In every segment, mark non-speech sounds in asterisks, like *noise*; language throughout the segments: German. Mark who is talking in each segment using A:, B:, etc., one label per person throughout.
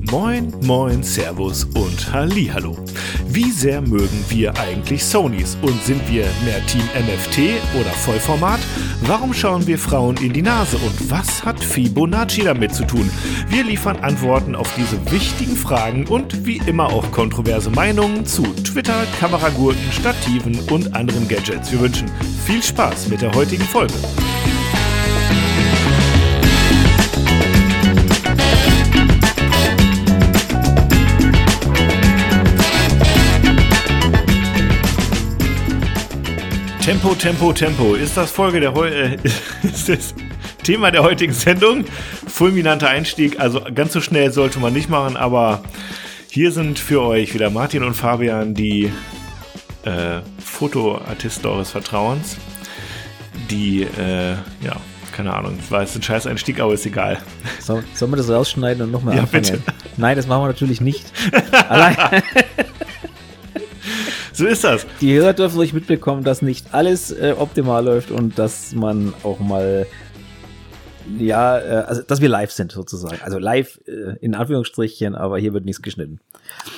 A: Moin, moin, Servus und Hallihallo. Wie sehr mögen wir eigentlich Sonys und sind wir mehr Team MFT oder Vollformat? Warum schauen wir Frauen in die Nase und was hat Fibonacci damit zu tun? Wir liefern Antworten auf diese wichtigen Fragen und wie immer auch kontroverse Meinungen zu Twitter, Kameragurten, Stativen und anderen Gadgets. Wir wünschen viel Spaß mit der heutigen Folge. Tempo, Tempo, Tempo. Ist das Folge der äh, *laughs* ist das Thema der heutigen Sendung? Fulminanter Einstieg. Also ganz so schnell sollte man nicht machen, aber hier sind für euch wieder Martin und Fabian, die äh, Fotoartisten eures Vertrauens. Die, äh, ja, keine Ahnung, war jetzt ein scheiß Einstieg, aber ist egal.
B: So, sollen wir das rausschneiden und nochmal
A: Ja,
B: anfangen?
A: bitte.
B: Nein, das machen wir natürlich nicht. *laughs* Allein, *laughs*
A: So ist das.
B: die Hörer dürfen ruhig mitbekommen, dass nicht alles äh, optimal läuft und dass man auch mal, ja, äh, also dass wir live sind sozusagen. Also live äh, in Anführungsstrichen, aber hier wird nichts geschnitten.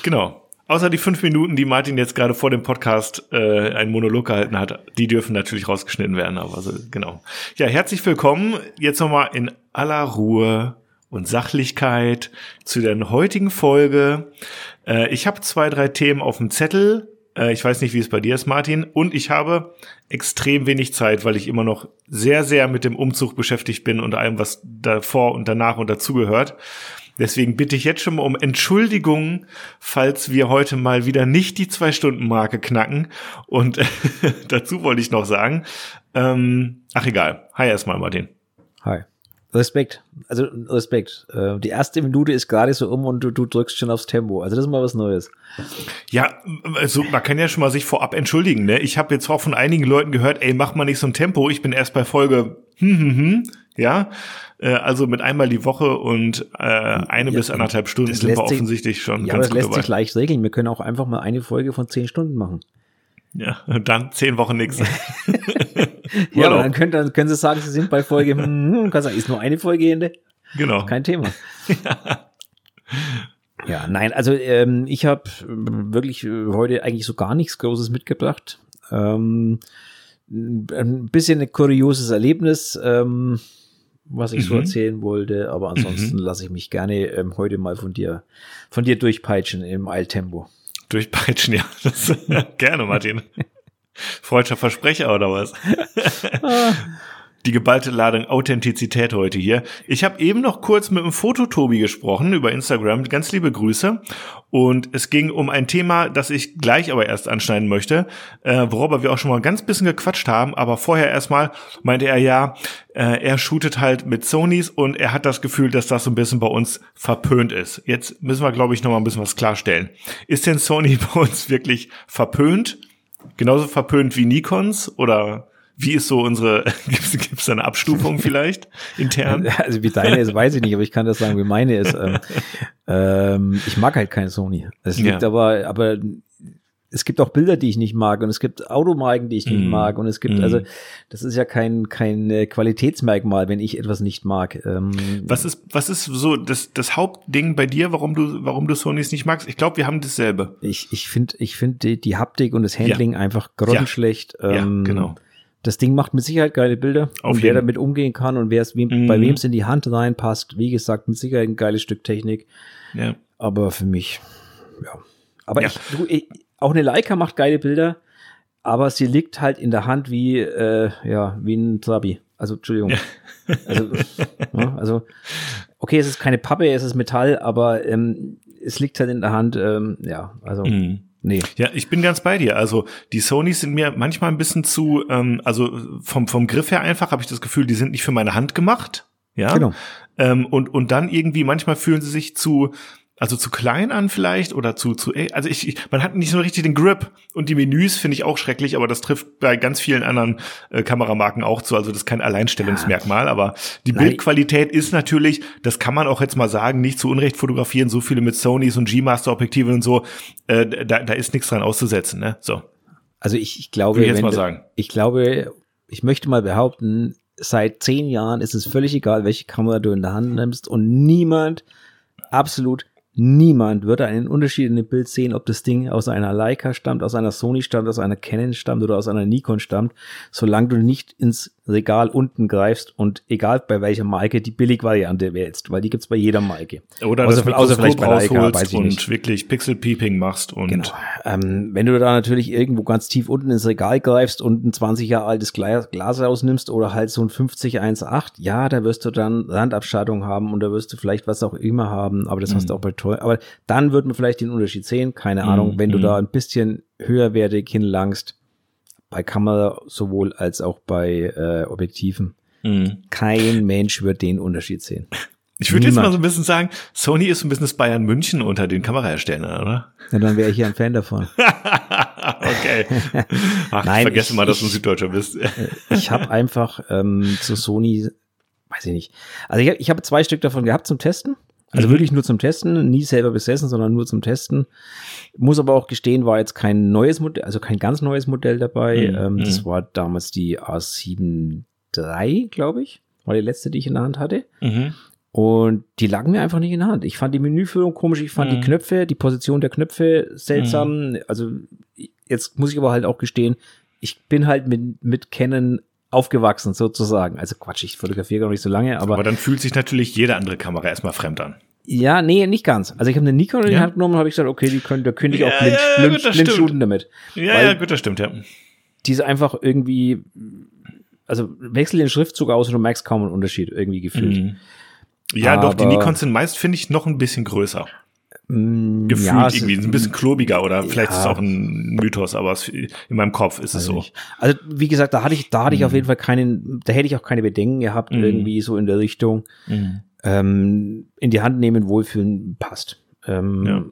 A: Genau. Außer die fünf Minuten, die Martin jetzt gerade vor dem Podcast äh, einen Monolog gehalten hat, die dürfen natürlich rausgeschnitten werden. Aber so, genau. Ja, herzlich willkommen jetzt nochmal in aller Ruhe und Sachlichkeit zu der heutigen Folge. Äh, ich habe zwei, drei Themen auf dem Zettel. Äh, ich weiß nicht, wie es bei dir ist, Martin. Und ich habe extrem wenig Zeit, weil ich immer noch sehr, sehr mit dem Umzug beschäftigt bin und allem, was davor und danach und dazugehört. Deswegen bitte ich jetzt schon mal um Entschuldigung, falls wir heute mal wieder nicht die Zwei-Stunden-Marke knacken. Und *laughs* dazu wollte ich noch sagen, ähm, ach egal. Hi erstmal, Martin.
B: Hi. Respekt. Also Respekt. Äh, die erste Minute ist gerade so um und du, du drückst schon aufs Tempo. Also das ist mal was Neues.
A: Ja, also man kann ja schon mal sich vorab entschuldigen. Ne? Ich habe jetzt auch von einigen Leuten gehört, ey, mach mal nicht so ein Tempo. Ich bin erst bei Folge, hm, hm, hm, ja. Äh, also mit einmal die Woche und äh, eine
B: Ja,
A: bis anderthalb Stunden
B: das
A: sind wir
B: lässt sich-
A: offensichtlich schon
B: Ja, aber
A: ganz
B: das
A: gut
B: lässt sich
A: dabei.
B: leicht regeln. Wir können auch einfach mal eine Folge von zehn Stunden machen.
A: Ja, und dann zehn Wochen nichts. *laughs*
B: Ja, aber dann können, dann können sie sagen, sie sind bei Folge, hm, *laughs* kann sagen, ist nur eine Folge Ende.
A: Genau.
B: Kein Thema. *laughs* ja, nein, also ähm, ich habe wirklich heute eigentlich so gar nichts Großes mitgebracht. Ähm, ein bisschen ein kurioses Erlebnis, ähm, was ich so
A: Mhm.
B: erzählen wollte, aber ansonsten lasse ich mich gerne ähm, heute mal von dir, von dir durchpeitschen im Eiltempo.
A: Durchpeitschen, ja. *laughs* Das, *laughs* gerne, Martin. Freudscher Versprecher oder was? *laughs* Die geballte Ladung Authentizität heute hier. Ich habe eben noch kurz mit dem Fototobi gesprochen über Instagram. Ganz liebe Grüße. Und es ging um ein Thema, das ich gleich aber erst anschneiden möchte, äh, worüber wir auch schon mal ganz bisschen gequatscht haben. Aber vorher erstmal meinte er ja, äh, er shootet halt mit Sonys und er hat das Gefühl, dass das so ein bisschen bei uns verpönt ist. Jetzt müssen wir, glaube ich, noch mal ein bisschen was klarstellen. Ist denn Sony *laughs* bei uns wirklich verpönt? Genauso verpönt wie Nikons oder wie ist so unsere, *laughs* gibt es da eine Abstufung *laughs* vielleicht intern?
B: Also wie deine ist, weiß ich nicht, aber ich kann das sagen, wie meine ist. Ähm, *laughs* ähm, ich mag halt kein Sony. Es liegt
A: Ja.
B: aber, aber es gibt auch Bilder, die ich nicht mag und es gibt Automarken, die ich nicht
A: Mm.
B: mag und es gibt,
A: Mm.
B: also das ist ja kein, kein äh, Qualitätsmerkmal, wenn ich etwas nicht mag. Ähm,
A: Was ist, was ist so das, das Hauptding bei dir, warum du, warum du Sonys nicht magst? Ich glaube, wir haben dasselbe.
B: ich ich finde ich find die, die Haptik und das Handling einfach grottenschlecht.
A: Ja,
B: Ähm,
A: genau.
B: Das Ding macht mit Sicherheit geile Bilder.
A: Auf
B: und wer damit umgehen kann und wer es wem,
A: Mhm.
B: bei wem es in die Hand reinpasst, wie gesagt, mit Sicherheit ein geiles Stück Technik.
A: Ja.
B: Aber für mich, ja. Aber
A: Ja.
B: Ich, du, ich, auch eine Leica macht geile Bilder, aber sie liegt halt in der Hand wie, äh, ja, wie ein Trabi. Also, Entschuldigung. Also, ja, *laughs* also, okay, es ist keine Pappe, es ist Metall, aber ähm, es liegt halt in der Hand, ähm, ja, also,
A: Mhm.
B: Nee.
A: Ja, ich bin ganz bei dir. Also die Sonys sind mir manchmal ein bisschen zu, ähm, also vom, vom Griff her einfach habe ich das Gefühl, die sind nicht für meine Hand gemacht. Ja.
B: Genau.
A: Ähm, und, und dann irgendwie, manchmal fühlen sie sich zu, also zu klein an vielleicht oder zu, zu, also ich, ich man hat nicht so richtig den Grip. Und die Menüs finde ich auch schrecklich, aber das trifft bei ganz vielen anderen äh, Kameramarken auch zu, also das ist kein Alleinstellungsmerkmal, aber die
B: Nein.
A: Bildqualität ist natürlich, das kann man auch jetzt mal sagen, nicht zu Unrecht fotografieren, so viele mit Sonys und G-Master Objektiven und so, äh, da, da ist nichts dran auszusetzen, ne, so.
B: Also ich, ich glaube,
A: ich
B: wenn ich glaube, ich möchte mal behaupten, seit zehn Jahren ist es völlig egal, welche Kamera du in der Hand nimmst und niemand, absolut Niemand würde einen Unterschied in dem Bild sehen, ob das Ding aus einer Leica stammt, aus einer Sony stammt, aus einer Canon stammt oder aus einer Nikon stammt, solange du nicht ins Regal unten greifst und egal bei welcher Marke die Billigvariante wählst, weil die gibt's bei jeder Marke.
A: Oder
B: außer,
A: das
B: außer vielleicht bei Leica, weiß ich
A: und
B: nicht.
A: wirklich Pixel-Peeping machst und
B: Genau. Ähm, wenn du da natürlich irgendwo ganz tief unten ins Regal greifst und ein 20 Jahre altes Glas, Glas rausnimmst oder halt so ein 5018, ja, da wirst du dann Randabschattung haben und da wirst du vielleicht was auch immer haben, aber das hast du auch bei teuer. Aber dann wird man vielleicht den Unterschied sehen, keine Ahnung, wenn du
A: mhm.
B: da ein bisschen höherwertig hinlangst, bei Kamera sowohl als auch bei äh, Objektiven.
A: Mhm.
B: Kein Mensch wird den Unterschied sehen.
A: Ich würde jetzt mal so ein bisschen sagen, Sony ist ein bisschen das Bayern München unter den Kameraherstellern, oder?
B: Ja, dann wäre ich hier ein Fan davon. *laughs*
A: okay. Ach,
B: Nein,
A: ich vergesse
B: ich-
A: mal, dass du ein Süddeutscher bist.
B: ich habe einfach ähm, zu Sony, weiß ich nicht. Also ich, ich habe zwei Stück davon gehabt zum Testen. Also
A: Mhm.
B: wirklich nur zum Testen, nie selber besessen, sondern nur zum Testen. Muss aber auch gestehen, war jetzt kein neues Modell, also kein ganz neues Modell dabei.
A: Mhm.
B: Ähm, das
A: Mhm.
B: war damals die A7 III, glaube ich. War die letzte, die ich in der Hand hatte.
A: Mhm.
B: Und die lagen mir einfach nicht in der Hand. Ich fand die Menüführung komisch, ich fand
A: Mhm.
B: die Knöpfe, die Position der Knöpfe seltsam. Also jetzt muss ich aber halt auch gestehen, ich bin halt mit, mit Canon aufgewachsen sozusagen. Also Quatsch, ich fotografiere gar nicht so lange, aber,
A: Aber dann fühlt sich natürlich jede andere Kamera erstmal fremd an.
B: ja, nee, nicht ganz. Also ich habe eine Nikon in die
A: Ja.
B: Hand genommen und habe ich gesagt, okay, die können, da könnte ich auch
A: Ja,
B: blind,
A: ja,
B: blind,
A: gut,
B: blind shooten damit.
A: Ja, ja, gut, das stimmt, ja.
B: Die ist einfach irgendwie, also wechsel den Schriftzug aus und du merkst kaum einen Unterschied irgendwie gefühlt.
A: Mhm. Ja, doch, die
B: Aber-
A: Nikons sind meist, finde ich, noch ein bisschen größer.
B: Mm,
A: Gefühlt
B: ja,
A: irgendwie,
B: ist-
A: ein bisschen klobiger oder vielleicht ist es
B: Ja.
A: auch ein Mythos, aber es, in meinem Kopf ist es so.
B: nicht. Also wie gesagt, da hatte ich, da hatte ich auf jeden Fall keinen, da hätte ich auch keine Bedenken gehabt,
A: Mhm.
B: irgendwie so in der Richtung
A: Mhm.
B: ähm, in die Hand nehmen, wohlfühlen, passt. Ähm,
A: Ja.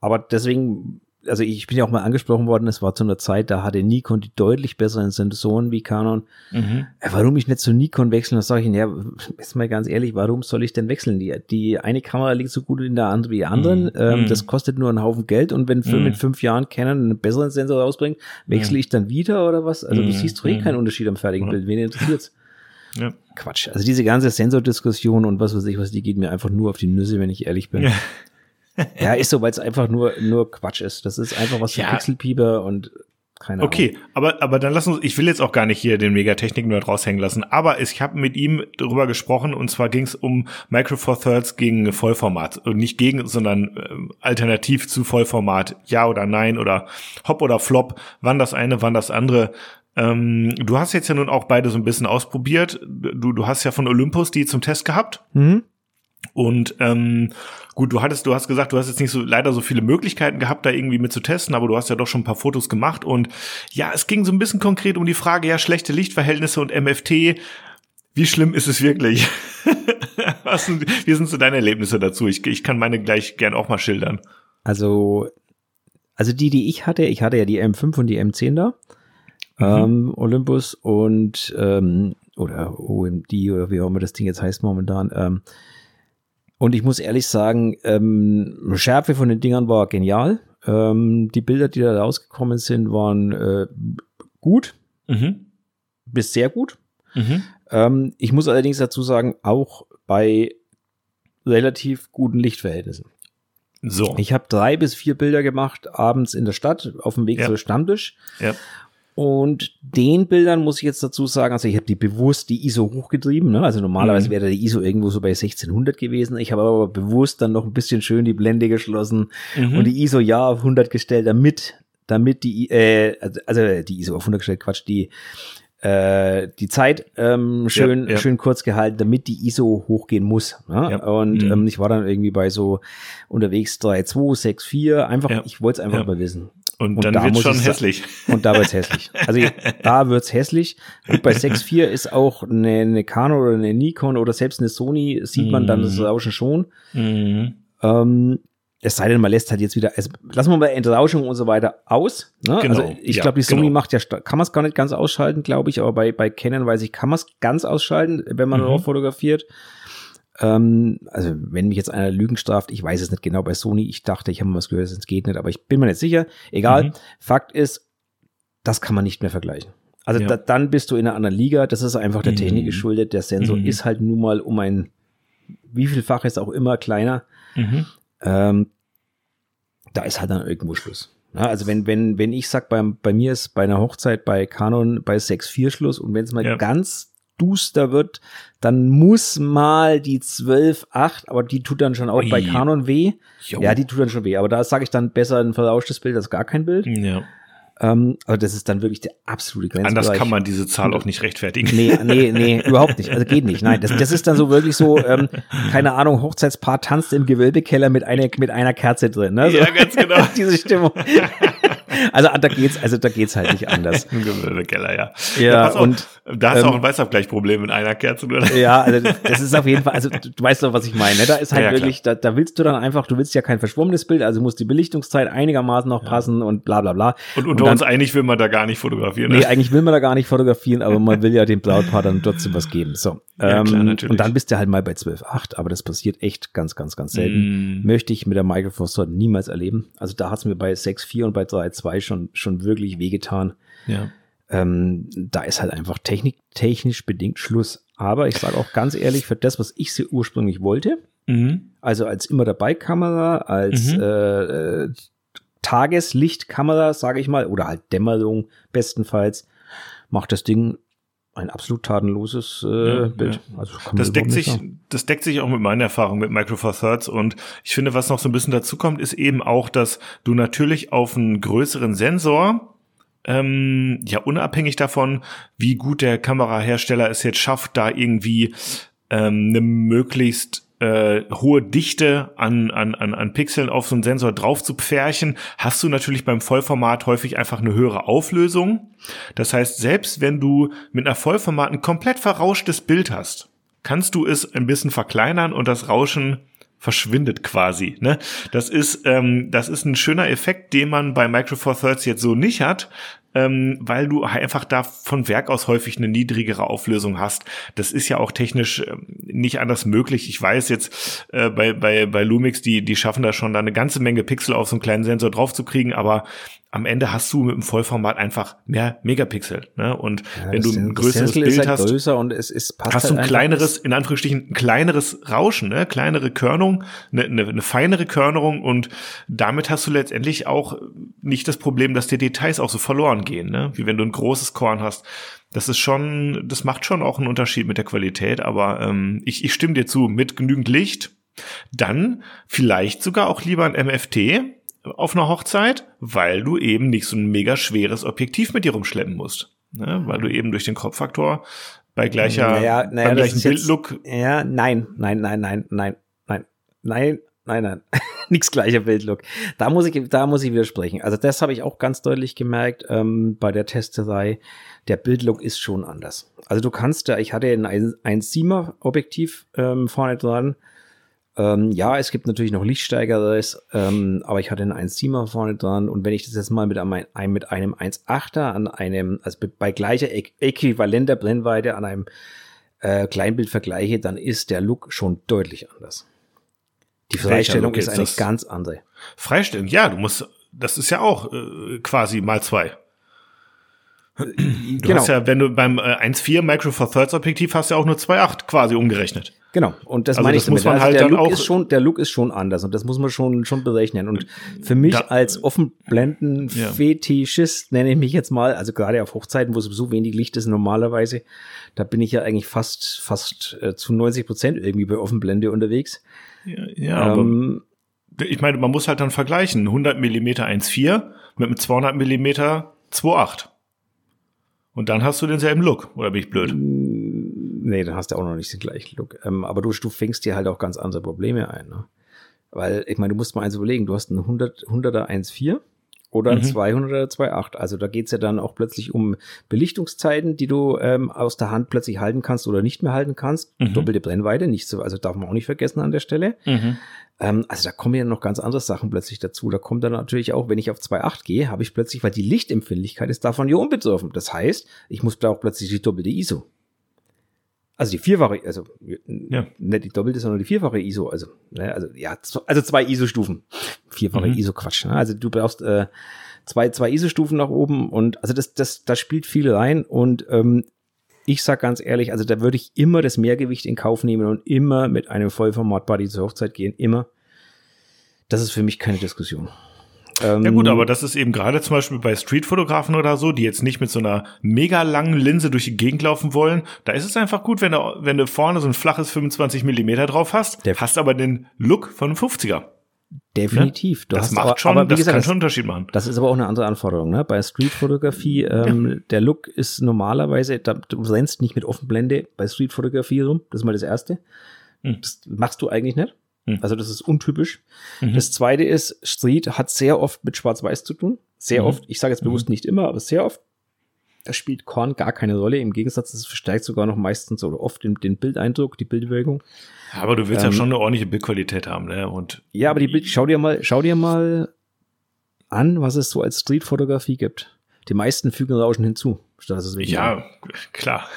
B: Aber deswegen, also ich bin ja auch mal angesprochen worden, es war zu einer Zeit, da hatte Nikon die deutlich besseren Sensoren wie Canon.
A: Mhm.
B: Äh, Warum ich nicht zu Nikon wechseln, das sage ich Ihnen, ja, jetzt mal ganz ehrlich, warum soll ich denn wechseln? Die, die eine Kamera liegt so gut in der anderen wie die anderen,
A: Mhm.
B: ähm,
A: Mhm.
B: das kostet nur einen Haufen Geld und wenn
A: Mhm.
B: mit fünf Jahren Canon einen besseren Sensor rausbringt, wechsle ich dann wieder oder was? Also du
A: Mhm.
B: siehst doch eh
A: Mhm.
B: keinen Unterschied am fertigen. Bild, wen interessiert's?
A: Ja.
B: Quatsch. Also diese ganze Sensordiskussion und was weiß ich was, die geht mir einfach nur auf die Nüsse, wenn ich ehrlich bin.
A: Ja. *laughs*
B: Ja, ist so, weil es einfach nur, nur Quatsch ist. Das ist einfach was für
A: Ja.
B: Pixelpieper und keine Ahnung.
A: Okay, aber, aber dann lass uns, ich will jetzt auch gar nicht hier den Megatechnik-Nerd raushängen lassen, aber ich habe mit ihm darüber gesprochen und zwar ging es um Micro Four Thirds gegen Vollformat. Und nicht gegen, sondern ähm, alternativ zu Vollformat. Ja oder nein oder Hop oder Flop. Wann das eine, wann das andere. Ähm, du hast jetzt ja nun auch beide so ein bisschen ausprobiert. Du, du hast ja von Olympus die zum Test gehabt.
B: Mhm.
A: Und ähm, gut, du hattest, du hast gesagt, du hast jetzt nicht so leider so viele Möglichkeiten gehabt, da irgendwie mit zu testen, aber du hast ja doch schon ein paar Fotos gemacht und ja, es ging so ein bisschen konkret um die Frage, ja, schlechte Lichtverhältnisse und MFT. Wie schlimm ist es wirklich? *laughs* Was sind, wie sind so deine Erlebnisse dazu? Ich, ich kann meine gleich gern auch mal schildern.
B: Also, also die, die ich hatte, ich hatte ja die M5 und die M10 da.
A: Mhm.
B: Ähm, Olympus und ähm, oder OMD oder wie auch immer das Ding jetzt heißt momentan. Ähm, und ich muss ehrlich sagen, ähm, Schärfe von den Dingern war genial. Ähm, die Bilder, die da rausgekommen sind, waren äh, gut
A: Mhm.
B: bis sehr gut.
A: Mhm.
B: Ähm, ich muss allerdings dazu sagen, auch bei relativ guten Lichtverhältnissen.
A: So.
B: Ich habe drei bis vier Bilder gemacht, abends in der Stadt, auf dem Weg
A: Ja.
B: zum Stammtisch.
A: Ja.
B: Und den Bildern muss ich jetzt dazu sagen, also ich habe die bewusst die ISO hochgetrieben. Ne? Also normalerweise
A: Mhm.
B: wäre die ISO irgendwo so bei 1600 gewesen. Ich habe aber bewusst dann noch ein bisschen schön die Blende geschlossen
A: Mhm.
B: und die ISO ja auf 100 gestellt, damit damit die äh, also- also die ISO auf 100 gestellt, Quatsch, die äh, die Zeit ähm, schön
A: Ja, ja.
B: schön kurz gehalten, damit die ISO hochgehen muss. Ne?
A: Ja.
B: Und
A: Mhm.
B: ähm, ich war dann irgendwie bei so unterwegs 3,2, 6,4, einfach,
A: Ja.
B: ich wollte es einfach mal wissen.
A: Und,
B: und
A: dann
B: da
A: wird
B: muss
A: schon hässlich.
B: Und da wird's hässlich. Also *laughs* da wird's hässlich. Und bei 6.4 ist auch eine, eine Canon oder eine Nikon oder selbst eine Sony, sieht man dann das
A: Mhm.
B: Rauschen schon.
A: Mhm.
B: Ähm, es sei denn, man lässt halt jetzt wieder, also lassen wir mal Entrauschung und so weiter aus. Ne?
A: Genau,
B: also ich
A: ja,
B: glaube, die Sony
A: genau.
B: macht ja, kann man es gar nicht ganz ausschalten, glaube ich, aber bei, bei Canon weiß ich, kann man es ganz ausschalten, wenn man
A: Mhm.
B: drauf fotografiert. Ähm, also wenn mich jetzt einer Lügen straft, ich weiß es nicht genau bei Sony, ich dachte, ich habe mal was gehört, es geht nicht, aber ich bin mir nicht sicher. Egal,
A: Mhm.
B: Fakt ist, das kann man nicht mehr vergleichen. Also
A: Ja.
B: da, dann bist du in einer anderen Liga, das ist einfach der
A: Mhm.
B: Technik geschuldet, der Sensor
A: Mhm.
B: ist halt nun mal um ein wie vielfaches auch immer kleiner.
A: Mhm.
B: ähm, da ist halt dann irgendwo Schluss. Ja, also wenn, wenn, wenn ich sag, bei, bei mir ist bei einer Hochzeit bei Canon bei 6.4 Schluss und wenn es mal ja. ganz duster wird, dann muss mal die 12.8, aber die tut dann schon auch Ui. bei Canon weh. Jo. Ja, die tut dann schon weh, aber da sage ich dann besser ein verrauschtes Bild als gar kein Bild.
A: Ja.
B: Ähm, aber das ist dann wirklich der absolute
A: Grenzbereich. Anders kann man diese Zahl auch nicht rechtfertigen.
B: Nee, nee, nee, überhaupt nicht. Also geht nicht. Nein, das, das ist dann so wirklich so, ähm, keine Ahnung, Hochzeitspaar tanzt im Gewölbekeller mit einer, mit einer Kerze drin. Ne? So,
A: ja, ganz genau. *laughs*
B: diese Stimmung. Also da geht's, also da geht's halt nicht anders. *laughs*
A: Keller, ja.
B: Ja, ja auf, und
A: da hast du ähm, auch ein Weißabgleichproblem mit einer Kerze, oder?
B: Ja, also das ist auf jeden Fall, also du, weißt doch, was ich meine. Ne? Da ist halt ja, wirklich, da, da willst du dann einfach, du willst ja kein verschwommenes Bild, also muss die Belichtungszeit einigermaßen noch passen und bla bla bla.
A: Und unter und dann, uns eigentlich will man da gar nicht fotografieren.
B: Ne? Nee, eigentlich will man da gar nicht fotografieren, aber man will ja dem Brautpaar dann trotzdem was geben. So. Ja, klar, ähm, und dann bist du halt mal bei 12.8, aber das passiert echt ganz, ganz, ganz selten. Mm. Möchte ich mit der Four Sword niemals erleben. Also da hat es mir bei 6.4 und bei 3.2 schon, schon wirklich wehgetan.
A: Ja.
B: Ähm, da ist halt einfach technik, technisch bedingt Schluss. Aber ich sage auch ganz ehrlich, für das, was ich sie ursprünglich wollte, mhm. also als immer dabei Kamera, als mhm. äh, äh, Tageslichtkamera, sage ich mal, oder halt Dämmerung bestenfalls, macht das Ding ein absolut tatenloses äh, ja, Bild.
A: Ja. Also das deckt sich, das deckt sich auch mit meiner Erfahrung mit Micro Four Thirds und ich finde, was noch so ein bisschen dazu kommt, ist eben auch, dass du natürlich auf einen größeren Sensor ähm, ja unabhängig davon, wie gut der Kamerahersteller es jetzt schafft, da irgendwie ähm, eine möglichst äh, hohe Dichte an, an, an, an Pixeln auf so einen Sensor drauf zu pferchen, hast du natürlich beim Vollformat häufig einfach eine höhere Auflösung. Das heißt, selbst wenn du mit einer Vollformat ein komplett verrauschtes Bild hast, kannst du es ein bisschen verkleinern und das Rauschen verschwindet quasi. Ne? Das ist ähm, das ist ein schöner Effekt, den man bei Micro Four Thirds jetzt so nicht hat, ähm, weil du einfach da von Werk aus häufig eine niedrigere Auflösung hast. Das ist ja auch technisch äh, nicht anders möglich. Ich weiß jetzt äh, bei, bei, bei Lumix, die, die schaffen da schon da eine ganze Menge Pixel auf so einen kleinen Sensor drauf zu kriegen, aber am Ende hast du mit dem Vollformat einfach mehr Megapixel. Ne? Und ja, wenn du ein größeres Bild halt hast,
B: und es ist,
A: passt hast halt du ein kleineres, in Anführungsstrichen, ein kleineres Rauschen, ne? kleinere Körnung, eine, eine, eine feinere Körnerung und damit hast du letztendlich auch nicht das Problem, dass dir Details auch so verloren gehen, ne? wie wenn du ein großes Korn hast. Das ist schon, das macht schon auch einen Unterschied mit der Qualität, aber ähm, ich, ich stimme dir zu, mit genügend Licht, dann vielleicht sogar auch lieber ein MFT, auf einer Hochzeit, weil du eben nicht so ein mega schweres Objektiv mit dir rumschleppen musst. Ne? Weil du eben durch den Kopffaktor bei gleicher,
B: naja, naja,
A: beim gleichen Bildlook.
B: Ja, nein, nein, nein, nein, nein, nein, nein, nein, nein. *laughs* Nichts gleicher Bildlook. Da muss ich, da muss ich widersprechen. Also das habe ich auch ganz deutlich gemerkt ähm, bei der Testerei. Der Bildlook ist schon anders. Also du kannst da, ich hatte ein 1,7er Objektiv ähm, vorne dran ähm, ja, es gibt natürlich noch Lichtsteigeres, ähm, aber ich hatte einen 1,7er vorne dran und wenn ich das jetzt mal mit einem, mit einem 1,8er an einem, also bei gleicher äquivalenter Brennweite an einem äh, Kleinbild vergleiche, dann ist der Look schon deutlich anders. Die Freistellung ist eine ganz andere.
A: Freistellung, ja, du musst, das ist ja auch äh, quasi mal zwei. Du genau. hast ja, wenn du beim äh, 1.4 Micro Four Thirds Objektiv hast ja auch nur 2.8 quasi umgerechnet.
B: Genau, und das also meine das ich damit. Muss man also halt der, Look ist schon, der Look ist schon anders und das muss man schon, schon berechnen. Und für mich da, als Offenblenden-Fetischist, ja. nenne ich mich jetzt mal, also gerade auf Hochzeiten, wo so wenig Licht ist normalerweise, da bin ich ja eigentlich fast, fast äh, zu 90 Prozent irgendwie bei Offenblende unterwegs.
A: Ja, ja ähm, aber ich meine, man muss halt dann vergleichen. 100 Millimeter 1,4 mit einem 200 Millimeter 2,8. Und dann hast du denselben Look, oder bin ich blöd?
B: Nee, dann hast du auch noch nicht den gleichen Look. Ähm, aber du, du fängst dir halt auch ganz andere Probleme ein. Ne? Weil, ich meine, du musst mal eins überlegen, du hast einen 100, 100er 1,4 oder ein mhm. 200er 2,8. Also da geht's ja dann auch plötzlich um Belichtungszeiten, die du ähm, aus der Hand plötzlich halten kannst oder nicht mehr halten kannst. Mhm. Doppelte Brennweite, nicht so, also darf man auch nicht vergessen an der Stelle. Mhm. Ähm, also da kommen ja noch ganz andere Sachen plötzlich dazu. Da kommt dann natürlich auch, wenn ich auf 2,8 gehe, habe ich plötzlich, weil die Lichtempfindlichkeit ist davon ja unbetroffen. Das heißt, ich muss da auch plötzlich die doppelte ISO also die vierfache, also ja. nicht die doppelte, sondern die vierfache ISO. Also, ne, also ja, also zwei ISO-Stufen. Vierfache mhm. ISO-Quatsch. Ne? Also du brauchst äh, zwei, zwei ISO-Stufen nach oben und also das, das, das spielt viel rein und ähm, ich sag ganz ehrlich, also da würde ich immer das Mehrgewicht in Kauf nehmen und immer mit einem Vollformat-Buddy zur Hochzeit gehen, immer. Das ist für mich keine Diskussion.
A: Ähm, ja gut, aber das ist eben gerade zum Beispiel bei Streetfotografen oder so, die jetzt nicht mit so einer mega langen Linse durch die Gegend laufen wollen. Da ist es einfach gut, wenn du, wenn du vorne so ein flaches 25 Millimeter drauf hast, Der hast aber den Look von einem 50er.
B: Definitiv.
A: Du das macht aber, schon, aber, das gesagt, kann schon einen Unterschied machen.
B: Das ist aber auch eine andere Anforderung. Ne? Bei Streetfotografie, ähm, ja. der Look ist normalerweise, da, du rennst nicht mit Offenblende bei Streetfotografie rum. Das ist mal das Erste. Hm. Das machst du eigentlich nicht. Hm. Also das ist untypisch. Mhm. Das Zweite ist, Street hat sehr oft mit Schwarz-Weiß zu tun. Sehr mhm. oft. Ich sage jetzt bewusst mhm. nicht immer, aber sehr oft. Da spielt Korn gar keine Rolle. Im Gegensatz, es verstärkt sogar noch meistens oder oft den, den Bildeindruck, die Bildbewegung.
A: Aber du willst ähm, ja schon eine ordentliche Bildqualität haben, ne? Und
B: ja, aber die Bild, schau dir mal, schau dir mal an, was es so als Streetfotografie gibt. Die meisten fügen Rauschen hinzu.
A: Das ist ja, klar.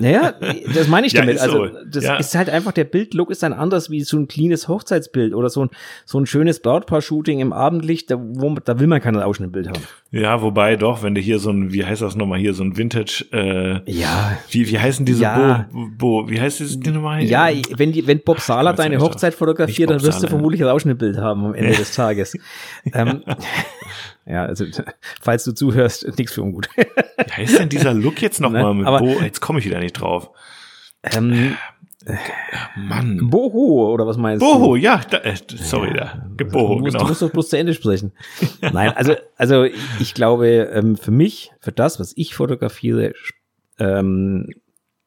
B: Naja, das meine ich damit. Ja, also, das ja. ist halt einfach, der Bildlook ist ein anderes wie so ein cleanes Hochzeitsbild oder so ein, so ein schönes Brautpaar-Shooting im Abendlicht, da, wo, da will man kein rauschendes Bild haben.
A: Ja, wobei doch, wenn du hier so ein, wie heißt das nochmal hier, so ein Vintage, äh,
B: ja.
A: Wie, wie heißen diese
B: ja.
A: Bo, Bo, wie heißt das Ding nochmal?
B: Ja, wenn, die, wenn Bob Sala deine Hochzeit fotografiert, dann wirst du vermutlich ein rauschendes Bild haben am Ende *laughs* des Tages. ähm, ja, also, *laughs* falls du zuhörst, nichts für ungut. *laughs*
A: Wie heißt denn dieser Look jetzt nochmal *laughs* ne? mit Aber, Bo? Jetzt komme ich wieder nicht drauf.
B: Ähm,
A: äh, Mann.
B: Boho, oder was meinst
A: Boho, du? Boho, ja, da, äh, sorry, da. Boho,
B: du musst,
A: genau.
B: Du musst doch bloß zu Ende sprechen. Nein, also, also ich glaube, ähm, für mich, für das, was ich fotografiere, ähm,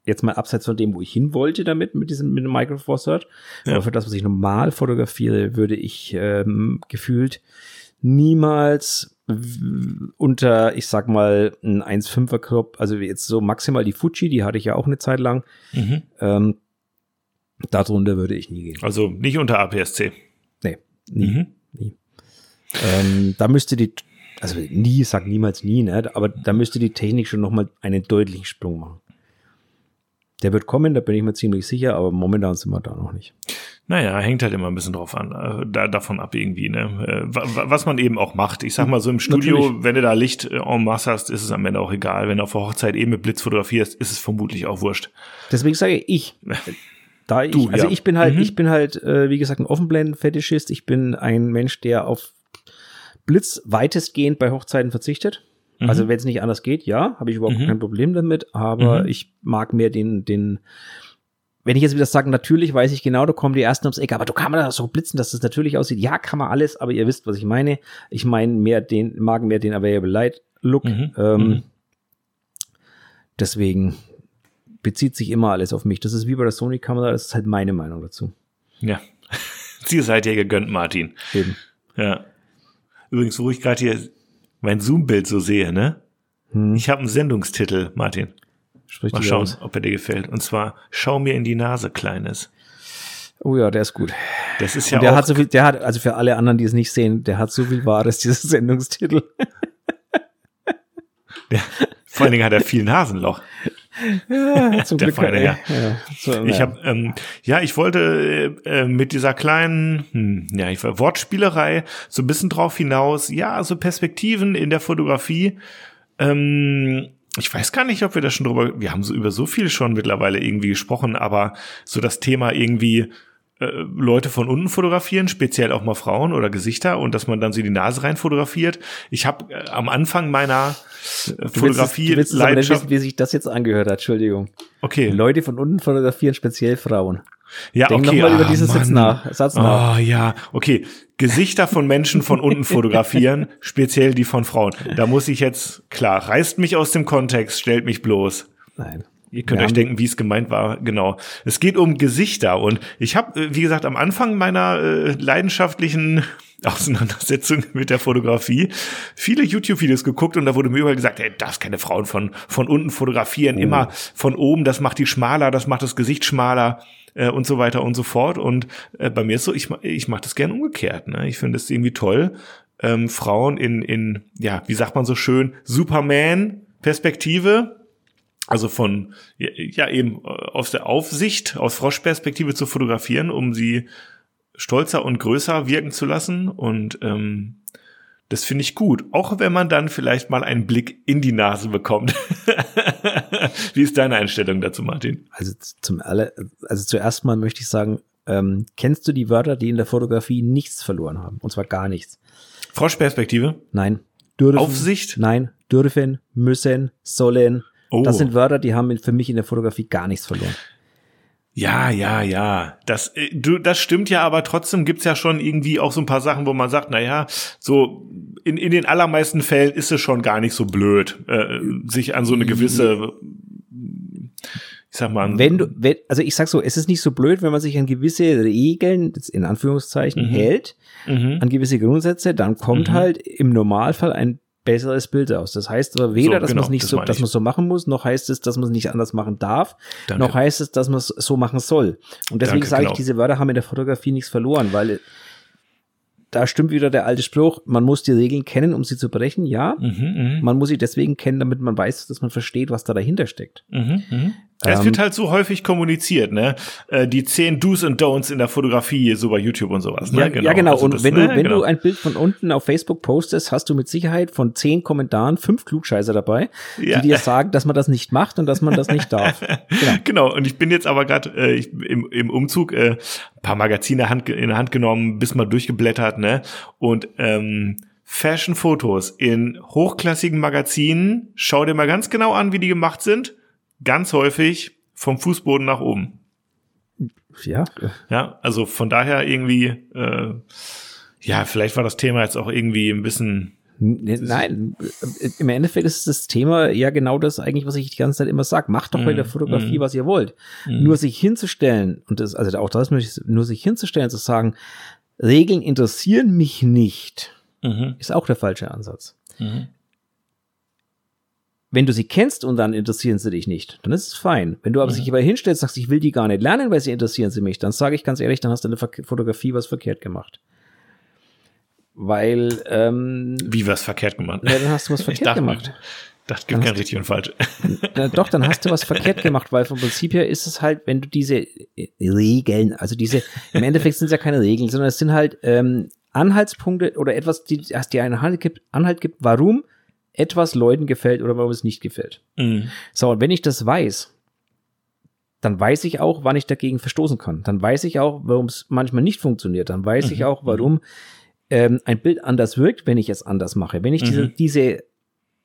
B: jetzt mal abseits von dem, wo ich hin wollte damit, mit diesem, mit dem Micro Four Third, ja. aber für das, was ich normal fotografiere, würde ich ähm, gefühlt niemals unter, ich sag mal, ein 1,5er Crop, also jetzt so maximal die Fuji, die hatte ich ja auch eine Zeit lang. Mhm. Ähm, darunter würde ich nie gehen.
A: Also nicht unter APS-C?
B: Nee, nie. Mhm. nie. Ähm, da müsste die, also nie, sag niemals nie, ne? aber da müsste die Technik schon nochmal einen deutlichen Sprung machen. Der wird kommen, da bin ich mir ziemlich sicher, aber momentan sind wir da noch nicht.
A: Naja, hängt halt immer ein bisschen drauf an, äh, da, davon ab irgendwie, ne? Äh, was man eben auch macht. Ich sag mal so im Studio, Natürlich. wenn du da Licht äh, en masse hast, ist es am Ende auch egal. Wenn du auf der Hochzeit eben mit Blitz fotografierst, ist es vermutlich auch wurscht.
B: Deswegen sage ich, *laughs* da ich, du, also ja. ich bin halt, mhm. ich bin halt, wie gesagt, ein Offenblenden-Fetischist. Ich bin ein Mensch, der auf Blitz weitestgehend bei Hochzeiten verzichtet. Mhm. Also wenn es nicht anders geht, ja, habe ich überhaupt mhm. kein Problem damit. Aber mhm. ich mag mehr den, den wenn ich jetzt wieder sage, natürlich weiß ich genau, da kommen die ersten ums Eck, aber du kann man das so blitzen, dass das natürlich aussieht. Ja, kann man alles, aber ihr wisst, was ich meine. Ich meine mehr den, mag mehr den Available Light Look. Mhm. Ähm, mhm. Deswegen bezieht sich immer alles auf mich. Das ist wie bei der Sony-Kamera, das ist halt meine Meinung dazu.
A: Ja. *laughs* Sie seid ja gegönnt, Martin.
B: Eben.
A: Ja. Übrigens, wo ich gerade hier mein Zoom-Bild so sehe, ne? Hm. Ich habe einen Sendungstitel, Martin. Sprich Mal schauen, aus. ob er dir gefällt. Und zwar, schau mir in die Nase, Kleines.
B: Oh ja, der ist gut.
A: Das ist ja
B: Und der auch hat so viel, der hat, also für alle anderen, die es nicht sehen, der hat so viel Wahres, *laughs* dieser Sendungstitel.
A: Der, vor allen Dingen hat er viel Nasenloch.
B: Ja, zum
A: der
B: Glück.
A: Feine, ja. ja so, ich habe, ähm, ja, ich wollte äh, mit dieser kleinen, hm, ja, ich war Wortspielerei so ein bisschen drauf hinaus. Ja, so Perspektiven in der Fotografie. Ähm, ich weiß gar nicht, ob wir das schon drüber, wir haben so über so viel schon mittlerweile irgendwie gesprochen, aber so das Thema irgendwie äh, Leute von unten fotografieren, speziell auch mal Frauen oder Gesichter und dass man dann so die Nase rein fotografiert. Ich habe äh, am Anfang meiner äh, Fotografie
B: du willst, du willst wissen, wie sich das jetzt angehört hat, Entschuldigung.
A: Okay.
B: Leute von unten fotografieren, speziell Frauen.
A: Ja,
B: Denk
A: okay.
B: nochmal ah, über diesen Satz nach. Satz nach.
A: Oh ja, okay. Gesichter von Menschen von unten fotografieren, *laughs* speziell die von Frauen. Da muss ich jetzt, klar, reißt mich aus dem Kontext, stellt mich bloß.
B: Nein.
A: Ihr könnt Wir euch denken, wie es gemeint war. Genau. Es geht um Gesichter. Und ich habe, äh, wie gesagt, am Anfang meiner äh, leidenschaftlichen *laughs* Auseinandersetzung mit der Fotografie viele YouTube-Videos geguckt und da wurde mir überall gesagt, ey, darfst keine Frauen von, von unten fotografieren, oh. immer von oben, das macht die schmaler, das macht das Gesicht schmaler äh, und so weiter und so fort. Und äh, bei mir ist so, ich, ich mache das gern umgekehrt. Ne? Ich finde es irgendwie toll, ähm, Frauen in, in, ja, wie sagt man so schön, Superman-Perspektive, also von, ja, eben äh, aus der Aufsicht, aus Froschperspektive zu fotografieren, um sie stolzer und größer wirken zu lassen. Und ähm, das finde ich gut, auch wenn man dann vielleicht mal einen Blick in die Nase bekommt. *laughs* Wie ist deine Einstellung dazu, Martin?
B: Also zum alle, also zuerst mal möchte ich sagen, Ähm, kennst du die Wörter, die in der Fotografie nichts verloren haben? Und zwar gar nichts.
A: Froschperspektive?
B: Nein. Dürfen,
A: Aufsicht?
B: Nein. Dürfen, müssen, sollen.
A: Oh.
B: Das sind Wörter, die haben für mich in der Fotografie gar nichts verloren.
A: Ja, ja, ja. Das, äh, du, das stimmt ja, aber trotzdem gibt's ja schon irgendwie auch so ein paar Sachen, wo man sagt, na ja, so in, in den allermeisten Fällen ist es schon gar nicht so blöd, äh, sich an so eine gewisse, ich sag mal,
B: Wenn du, wenn, also ich sag so, es ist nicht so blöd, wenn man sich an gewisse Regeln, in Anführungszeichen, hält,
A: mhm.
B: an gewisse Grundsätze, dann kommt halt im Normalfall ein besseres Bild aus. Das heißt aber weder,
A: So,
B: dass
A: genau,
B: man es nicht
A: das
B: so, dass man so machen muss, noch heißt es, dass man es nicht anders machen darf,
A: Danke.
B: noch heißt es, dass man es so machen soll. Und deswegen
A: Danke,
B: sage
A: genau.
B: ich, diese Wörter haben in der Fotografie nichts verloren, weil da stimmt wieder der alte Spruch, man muss die Regeln kennen, um sie zu brechen, ja.
A: Mhm,
B: Man muss sie deswegen kennen, damit man weiß, dass man versteht, was da dahinter steckt.
A: mhm, mhm. Ja, es
B: Ähm,
A: wird halt so häufig kommuniziert, ne? Äh, Die zehn Do's und Don'ts in der Fotografie, so bei YouTube und sowas. Ne?
B: Ja, ja, genau.
A: Also
B: und
A: das-
B: wenn,
A: ne,
B: du, wenn
A: genau.
B: du ein Bild von unten auf Facebook postest, hast du mit Sicherheit von zehn Kommentaren fünf Klugscheißer dabei,
A: Ja.
B: die dir sagen, dass man das nicht macht und dass man das nicht darf. *laughs* Genau.
A: Genau, und ich bin jetzt aber gerade äh, ich- im, im Umzug äh, ein paar Magazine Hand, in der Hand genommen, bis mal durchgeblättert, ne? Und ähm, Fashion-Fotos in hochklassigen Magazinen, schau dir mal ganz genau an, wie die gemacht sind. Ganz häufig vom Fußboden nach oben.
B: Ja,
A: Ja, also von daher irgendwie, äh, ja, vielleicht war das Thema jetzt auch irgendwie ein bisschen
B: nein, im Endeffekt ist das Thema ja genau das eigentlich, was ich die ganze Zeit immer sage. Macht doch bei der Fotografie, was ihr wollt. Nur sich hinzustellen, und das, also auch das möchte ich, nur sich hinzustellen, zu sagen, Regeln interessieren mich nicht,
A: mhm,
B: ist auch der falsche Ansatz.
A: mhm.
B: Wenn du sie kennst und dann interessieren sie dich nicht, dann ist es fein. Wenn du aber sich aber hinstellst, sagst, ich will die gar nicht lernen, weil sie interessieren sie mich, dann sage ich ganz ehrlich, dann hast du in der Fotografie was verkehrt gemacht. Weil, ähm,
A: wie was verkehrt gemacht.
B: ja, dann hast du was *laughs* verkehrt
A: dachte,
B: gemacht.
A: Das gibt kein richtig und falsch. *laughs*
B: Na, doch, dann hast du was verkehrt gemacht, weil vom Prinzip her ist es halt, wenn du diese äh, Regeln, also diese, im Endeffekt sind es ja keine Regeln, sondern es sind halt ähm, Anhaltspunkte oder etwas, die dir einen Anhalt gibt, Anhalt gibt, warum etwas Leuten gefällt oder warum es nicht gefällt.
A: Mhm.
B: So, und wenn ich das weiß, dann weiß ich auch, wann ich dagegen verstoßen kann. Dann weiß ich auch, warum es manchmal nicht funktioniert. Dann weiß ich auch, warum ähm, ein Bild anders wirkt, wenn ich es anders mache. Wenn ich diese, diese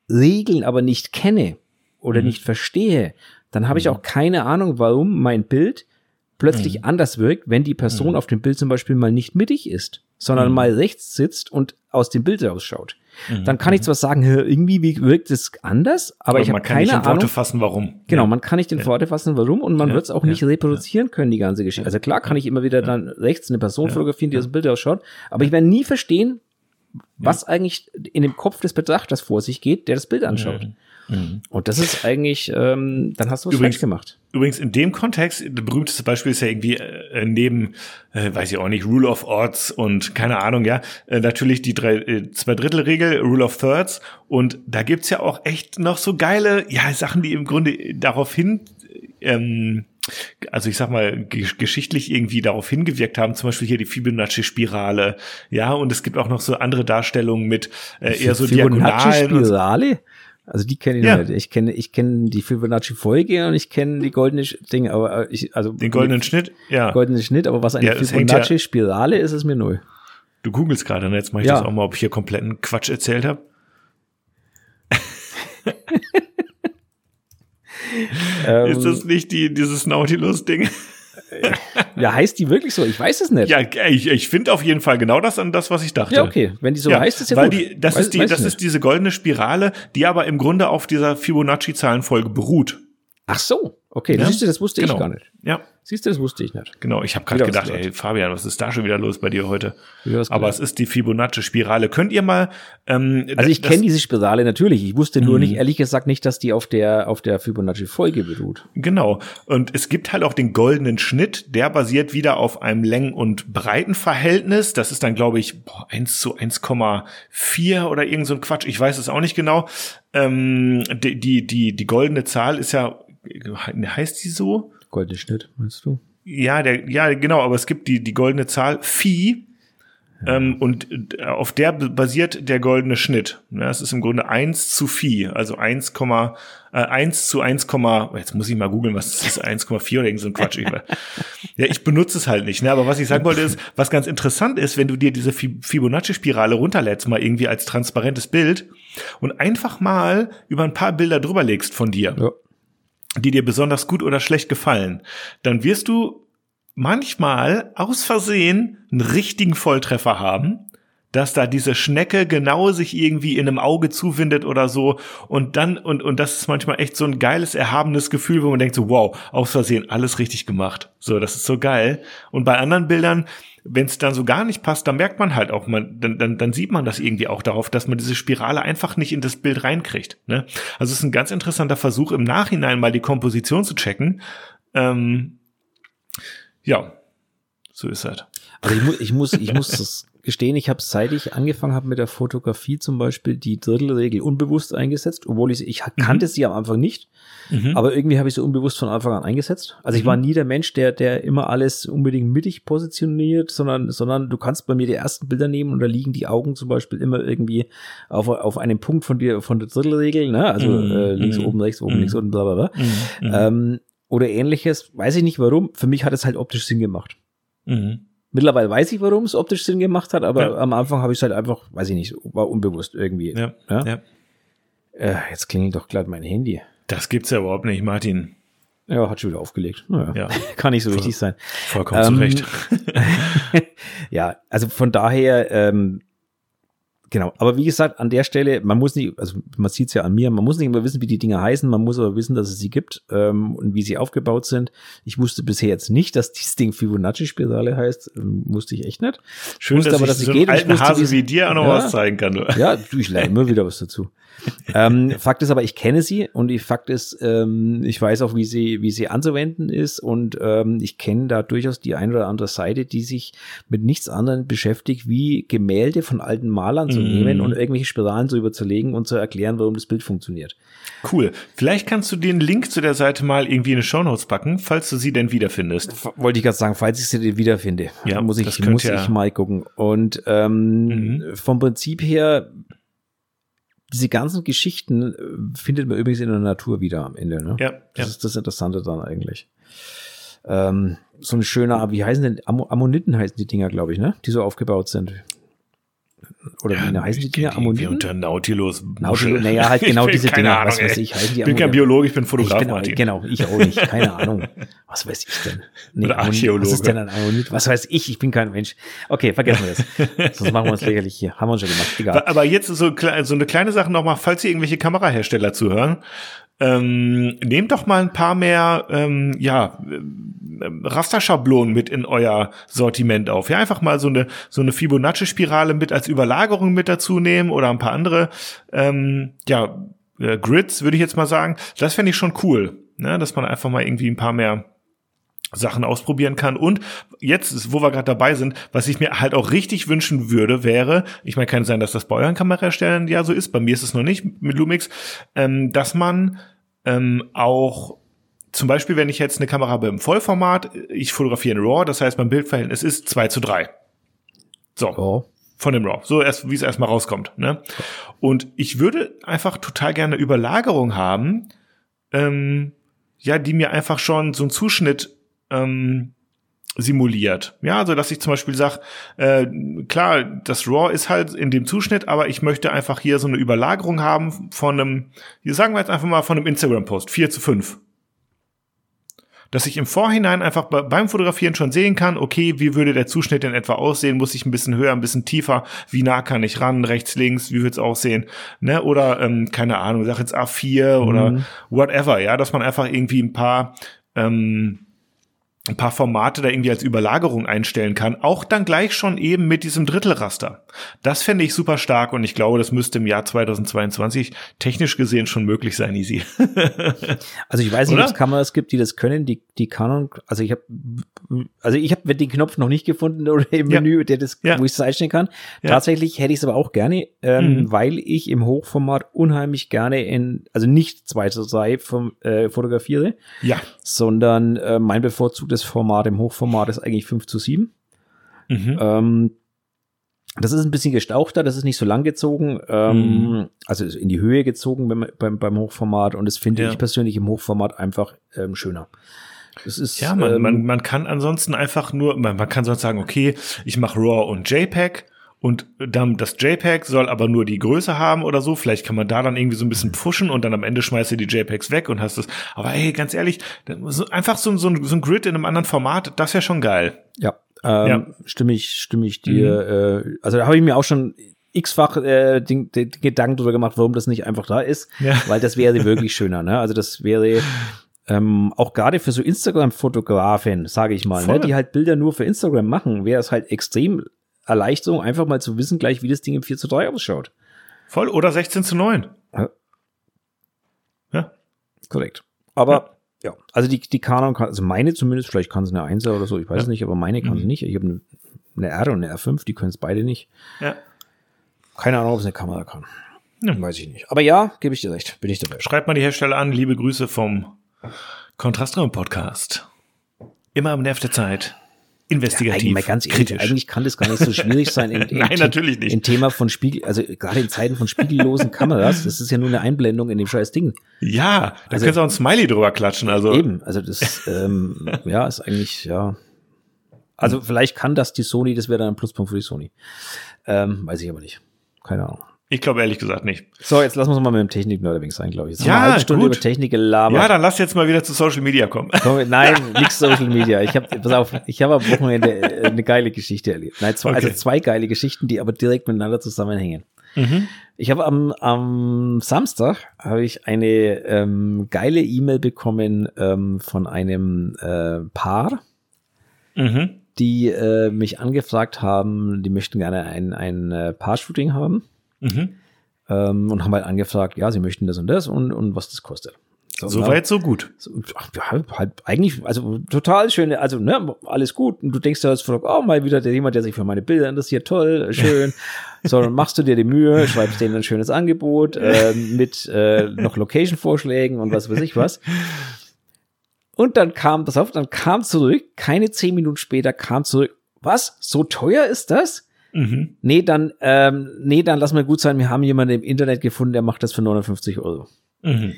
B: Regeln aber nicht kenne oder nicht verstehe, dann habe ich auch keine Ahnung, warum mein Bild plötzlich anders wirkt, wenn die Person auf dem Bild zum Beispiel mal nicht mittig ist, sondern mal rechts sitzt und aus dem Bild rausschaut. Dann kann ich zwar sagen, "Hä, irgendwie wie wirkt es anders, aber, ich habe
A: man kann
B: keine
A: nicht in Worte
B: Ahnung.
A: fassen, warum.
B: Genau, man kann nicht in Worte fassen, warum, und man wird es auch nicht reproduzieren können, die ganze Geschichte. Also klar kann ich immer wieder dann rechts eine Person fotografieren, die dem Bild ausschaut, aber ich werde nie verstehen, was eigentlich in dem Kopf des Betrachters vor sich geht, der das Bild anschaut. Und das ist eigentlich, ähm, dann hast du
A: Übrigens-
B: falsch gemacht.
A: Übrigens in dem Kontext, das berühmteste Beispiel ist ja irgendwie äh, neben, äh, weiß ich auch nicht, Rule of Odds und keine Ahnung, ja, äh, natürlich die drei, äh, zwei Drittel Regel, Rule of Thirds und da gibt's ja auch echt noch so geile, ja, Sachen, die im Grunde darauf hin, ähm, also ich sag mal, ge geschichtlich irgendwie darauf hingewirkt haben, zum Beispiel hier die Fibonacci-Spirale, ja, und es gibt auch noch so andere Darstellungen mit äh, eher so Diagonalen. und so.
B: Fibonacci-Spirale? Also die kenne ich
A: Ja.
B: nicht. Ich kenne, ich kenne die Fibonacci-Folge und ich kenne die goldene Sch- Ding, aber äh, ich, also
A: Den goldenen Schnitt, ja.
B: goldenen Schnitt, aber was eine
A: Ja, ja-
B: Fibonacci-Spirale ist, ist mir neu.
A: Du googelst gerade, ne? jetzt mache ich das auch mal, ob ich hier kompletten Quatsch erzählt habe. *laughs* *laughs*
B: Ähm,
A: Ist das nicht die, dieses Nautilus-Ding?
B: Ja, heißt die wirklich so? Ich weiß es nicht.
A: Ja, ich, ich finde auf jeden Fall genau das an das, was ich dachte.
B: Ja, okay. Wenn die so
A: Ja,
B: heißt, ist ja
A: weil
B: gut.
A: die, das
B: Weiß-
A: ist die, das
B: nicht.
A: ist diese goldene Spirale, die aber im Grunde auf dieser Fibonacci-Zahlenfolge beruht.
B: Ach so. Okay,
A: Ja,
B: siehst du, das wusste
A: genau.
B: ich gar nicht.
A: Ja,
B: Siehst du, das wusste ich nicht.
A: genau. Ich habe gerade gedacht, ey, Fabian, was ist da schon wieder los bei dir heute? Aber es ist die Fibonacci-Spirale. Könnt ihr mal, ähm,
B: Also ich kenne diese Spirale natürlich. Ich wusste nur
A: Mhm.
B: nicht, ehrlich gesagt, nicht, dass die auf der, auf der Fibonacci-Folge beruht.
A: Genau. Und es gibt halt auch den goldenen Schnitt, der basiert wieder auf einem Längen- und Breitenverhältnis. Das ist dann, glaube ich, boah, 1 zu 1,4 oder irgend so ein Quatsch. Ich weiß es auch nicht genau. Ähm, die, die, die, die goldene Zahl ist ja, heißt die so?
B: Goldene Schnitt, meinst du?
A: Ja, der, ja, genau, aber es gibt die, die goldene Zahl Phi. Ähm, und äh, auf der basiert der goldene Schnitt. Ja, es ist im Grunde 1 zu Phi, also 1, äh, 1 zu 1, jetzt muss ich mal googeln, was das ist, 1,4 oder irgend so ein Quatsch. ja, ich benutze es halt nicht. Ne? Aber was ich sagen wollte ist, was ganz interessant ist, wenn du dir diese Fibonacci-Spirale runterlädst, mal irgendwie als transparentes Bild und einfach mal über ein paar Bilder drüber legst von dir, ja. Die dir besonders gut oder schlecht gefallen, dann wirst du manchmal aus Versehen einen richtigen Volltreffer haben, dass da diese Schnecke genau sich irgendwie in einem Auge zuwindet oder so und dann und und das ist manchmal echt so ein geiles erhabenes Gefühl, wo man denkt so wow, aus Versehen alles richtig gemacht. So, das ist so geil und bei anderen Bildern wenn es dann so gar nicht passt, dann merkt man halt auch, man, dann, dann, dann sieht man das irgendwie auch darauf, dass man diese Spirale einfach nicht in das Bild reinkriegt. Ne? Also es ist ein ganz interessanter Versuch, im Nachhinein mal die Komposition zu checken. Ähm, ja, so ist es.
B: Also ich, mu ich muss, ich muss das *laughs* gestehen, ich habe seit ich angefangen habe mit der Fotografie zum Beispiel die Drittelregel unbewusst eingesetzt, obwohl ich, ich kannte mhm. sie am Anfang nicht, mhm. aber irgendwie habe ich sie unbewusst von Anfang an eingesetzt. Also ich mhm. war nie der Mensch, der, der immer alles unbedingt mittig positioniert, sondern, sondern du kannst bei mir die ersten Bilder nehmen und da liegen die Augen zum Beispiel immer irgendwie auf, auf einem Punkt von dir, von der Drittelregel, ne? Also mhm. äh, links, mhm. oben, rechts, oben, links, unten, bla bla bla. Ähm, oder ähnliches. Weiß ich nicht warum. Für mich hat es halt optisch Sinn gemacht. Mhm. Mittlerweile weiß ich, warum es optisch Sinn gemacht hat, aber ja. am Anfang habe ich es halt einfach, weiß ich nicht, war unbewusst irgendwie. Ja. ja? ja. Äh, jetzt klingelt doch gerade mein Handy.
A: Das gibt's ja überhaupt nicht, Martin.
B: Ja, hat schon wieder aufgelegt. Naja, ja. *laughs* Kann nicht so Voll, wichtig sein.
A: Vollkommen ähm, zu Recht. *laughs* *laughs*
B: ja, also von daher, ähm, Genau, aber wie gesagt, an der Stelle, man muss nicht, also man sieht es ja an mir, man muss nicht immer wissen, wie die Dinge heißen, man muss aber wissen, dass es sie gibt ähm, und wie sie aufgebaut sind. Ich wusste bisher jetzt nicht, dass dieses Ding Fibonacci-Spirale heißt, ähm, wusste ich echt nicht.
A: Schön, dass aber, dass so geht. alten Hase wie dir auch noch ja, was zeigen kann. Du.
B: Ja, du, ich lerne immer wieder was dazu. *laughs* ähm, Fakt ist aber, ich kenne sie und die Fakt ist, ähm, ich weiß auch, wie sie, wie sie anzuwenden ist und ähm, ich kenne da durchaus die eine oder andere Seite, die sich mit nichts anderem beschäftigt, wie Gemälde von alten Malern zu nehmen und mhm. irgendwelche Spiralen zu legen und zu erklären, warum das Bild funktioniert.
A: Cool. Vielleicht kannst du den Link zu der Seite mal irgendwie in die Show Notes packen, falls du sie denn wiederfindest.
B: Wollte ich gerade sagen, falls ich sie wiederfinde. Ja, muss ich, muss ja. ich mal gucken. Und ähm, mhm. vom Prinzip her diese ganzen Geschichten äh, findet man übrigens in der Natur wieder am Ende. Ne? Ja, das ja. ist das Interessante dann eigentlich. Ähm, so ein schöner, wie heißen denn, Am Ammoniten heißen die Dinger, glaube ich, ne? Die so aufgebaut sind oder ja, wie heißen die Dinger?
A: Ammoniten? Unter Nautilus.
B: Nautilus, naja, halt *laughs* genau diese Dinger, Ahnung, was weiß ich, heißen
A: die Ich bin kein Biologe, ich bin Fotograf,
B: ich bin,
A: Martin.
B: Genau, ich auch nicht, keine *laughs* Ahnung. Was weiß ich denn?
A: Nee, oder Archäologe.
B: Was ist denn ein Ammonit? Was weiß ich, ich bin kein Mensch. Okay, vergessen wir das. *laughs* Sonst machen wir uns lächerlich hier. Haben wir uns schon gemacht, egal.
A: Aber jetzt so, so eine kleine Sache nochmal, falls Sie irgendwelche Kamerahersteller zuhören, ähm, nehmt doch mal ein paar mehr ähm, ja, ähm, Rasterschablonen mit in euer Sortiment auf. Ja, einfach mal so eine so eine Fibonacci-Spirale mit als Überlagerung mit dazu nehmen oder ein paar andere ähm, ja äh, Grids, würde ich jetzt mal sagen. Das fände ich schon cool, ne? dass man einfach mal irgendwie ein paar mehr Sachen ausprobieren kann. Und jetzt, wo wir gerade dabei sind, was ich mir halt auch richtig wünschen würde, wäre, ich meine, kann sein, dass das bei euren Kameraherstellern ja so ist, bei mir ist es noch nicht mit Lumix, ähm, dass man ähm, auch zum Beispiel, wenn ich jetzt eine Kamera habe im Vollformat, ich fotografiere in RAW, das heißt, mein Bildverhältnis ist 2 zu 3. So. Oh. Von dem RAW. So erst, wie es erstmal rauskommt. Ne? Und ich würde einfach total gerne Überlagerung haben, ähm, ja, die mir einfach schon so einen Zuschnitt ähm, simuliert. Ja, also dass ich zum Beispiel sage, äh, klar, das RAW ist halt in dem Zuschnitt, aber ich möchte einfach hier so eine Überlagerung haben von einem, hier sagen wir jetzt einfach mal von einem Instagram-Post, 4 zu 5. Dass ich im Vorhinein einfach beim Fotografieren schon sehen kann, okay, wie würde der Zuschnitt in etwa aussehen? Muss ich ein bisschen höher, ein bisschen tiefer? Wie nah kann ich ran? Rechts, links? Wie wird's aussehen? Ne? Oder, ähm, keine Ahnung, sag jetzt A4 mhm. oder whatever, ja, dass man einfach irgendwie ein paar ähm, ein paar Formate da irgendwie als Überlagerung einstellen kann, auch dann gleich schon eben mit diesem Drittelraster. Das fände ich super stark und ich glaube, das müsste im Jahr 2022 technisch gesehen schon möglich sein, easy. *laughs*
B: also ich weiß nicht, ob es Kameras gibt, die das können, die, die Canon, also ich habe also ich habe den Knopf noch nicht gefunden oder im ja. Menü, der das, ja. wo ich es einstellen kann. Ja. Tatsächlich hätte ich es aber auch gerne, ähm, mhm. weil ich im Hochformat unheimlich gerne in, also nicht 2 zu 3 vom, äh, fotografiere,
A: ja.
B: sondern äh, mein bevorzugtes Format im Hochformat ist eigentlich 5 zu 7. Mhm. Ähm, Das ist ein bisschen gestauchter, das ist nicht so lang gezogen, ähm,
A: Mhm.
B: also in die Höhe gezogen beim, beim, beim Hochformat und das finde
A: Ja.
B: ich persönlich im Hochformat einfach ähm, schöner. Das ist,
A: Ja, man,
B: ähm,
A: man, man kann ansonsten einfach nur, man, man kann sonst sagen, okay, ich mache RAW und JPEG und dann das JPEG soll aber nur die Größe haben oder so. Vielleicht kann man da dann irgendwie so ein bisschen pushen und dann am Ende schmeißt du die JPEGs weg und hast das. Aber hey, ganz ehrlich, einfach so, so, ein, so ein Grid in einem anderen Format, das wäre schon geil.
B: Ja, ähm,
A: Ja.
B: stimme ich, stimme ich dir. Äh, also da habe ich mir auch schon x-fach äh, den, den Gedanken drüber gemacht, warum das nicht einfach da ist,
A: Ja.
B: weil das wäre wirklich schöner. Ne? Also das wäre ähm, auch gerade für so Instagram-Fotografen, sage ich mal,
A: Voll.
B: ne, die halt Bilder nur für Instagram machen, wäre es halt extrem Erleichterung, einfach mal zu wissen gleich, wie das Ding im 4 zu 3 ausschaut.
A: Voll oder 16 zu 9.
B: Ja.
A: Ja.
B: Korrekt. Aber ja, also die, die Canon kann, also meine zumindest, vielleicht kann es eine 1er oder so, ich weiß
A: Ja.
B: es nicht, aber meine kann es
A: Mhm.
B: nicht. Ich habe eine, eine R und eine R5, die können es beide nicht.
A: Ja.
B: Keine Ahnung, ob es eine Kamera kann.
A: Ja.
B: Weiß ich nicht. Aber ja, gebe ich dir recht, bin ich dabei.
A: Schreibt mal die Hersteller an. Liebe Grüße vom Kontrastraum Podcast. Immer am Nerv der Zeit. Investigativ.
B: Eigentlich, mal ganz ehrlich,
A: kritisch.
B: eigentlich kann das gar nicht so schwierig sein. In, *laughs* in
A: Nein, natürlich nicht.
B: Im Thema von Spiegel, also gerade in Zeiten von spiegellosen Kameras, das ist ja nur eine Einblendung in dem scheiß Ding.
A: ja, da
B: Also-
A: kannst du auch ein Smiley drüber klatschen. Also
B: Eben, also das, ähm, *laughs* ja, ist eigentlich, ja. Also vielleicht kann das die Sony, das wäre dann ein Pluspunkt für die Sony. Ähm, weiß ich aber nicht. Keine Ahnung.
A: Ich glaube ehrlich gesagt nicht.
B: So, jetzt lassen wir uns mal mit dem Technik-Nerding sein, glaube ich. Jetzt
A: Ja,
B: haben wir eine Stunde
A: gut.
B: über Technik gelabert.
A: Ja, dann lass jetzt mal wieder zu Social Media kommen.
B: Komm, *laughs* nein, nix Social Media. Ich habe, pass auf, ich habe am Wochenende äh, eine geile Geschichte erlebt. Nein, zwei, also
A: Okay.
B: zwei geile Geschichten, die aber direkt miteinander zusammenhängen. Ich habe am, am Samstag habe ich eine ähm, geile E-Mail bekommen ähm, von einem äh, Paar,
A: Mhm.
B: die äh, mich angefragt haben, die möchten gerne ein, ein äh, Paar-Shooting haben
A: Mhm.
B: ähm, und haben halt angefragt, ja, sie möchten das und das und, und was das kostet. So,
A: Soweit, so gut.
B: so, ach, ja, halt eigentlich, also total schön, also ne, alles gut. Und du denkst da jetzt, oh, mal wieder der, jemand, der sich für meine Bilder interessiert, toll, schön. *laughs* so, dann machst du dir die Mühe, schreibst denen ein schönes Angebot äh, mit äh, noch Location-Vorschlägen und was weiß ich was. Und dann kam, pass auf, dann kam zurück, keine zehn Minuten später kam zurück, was, so teuer ist das?
A: Mhm.
B: Nee, dann, ähm, nee, dann lass mal gut sein, wir haben jemanden im Internet gefunden, der macht das für 59 Euro.
A: Mhm.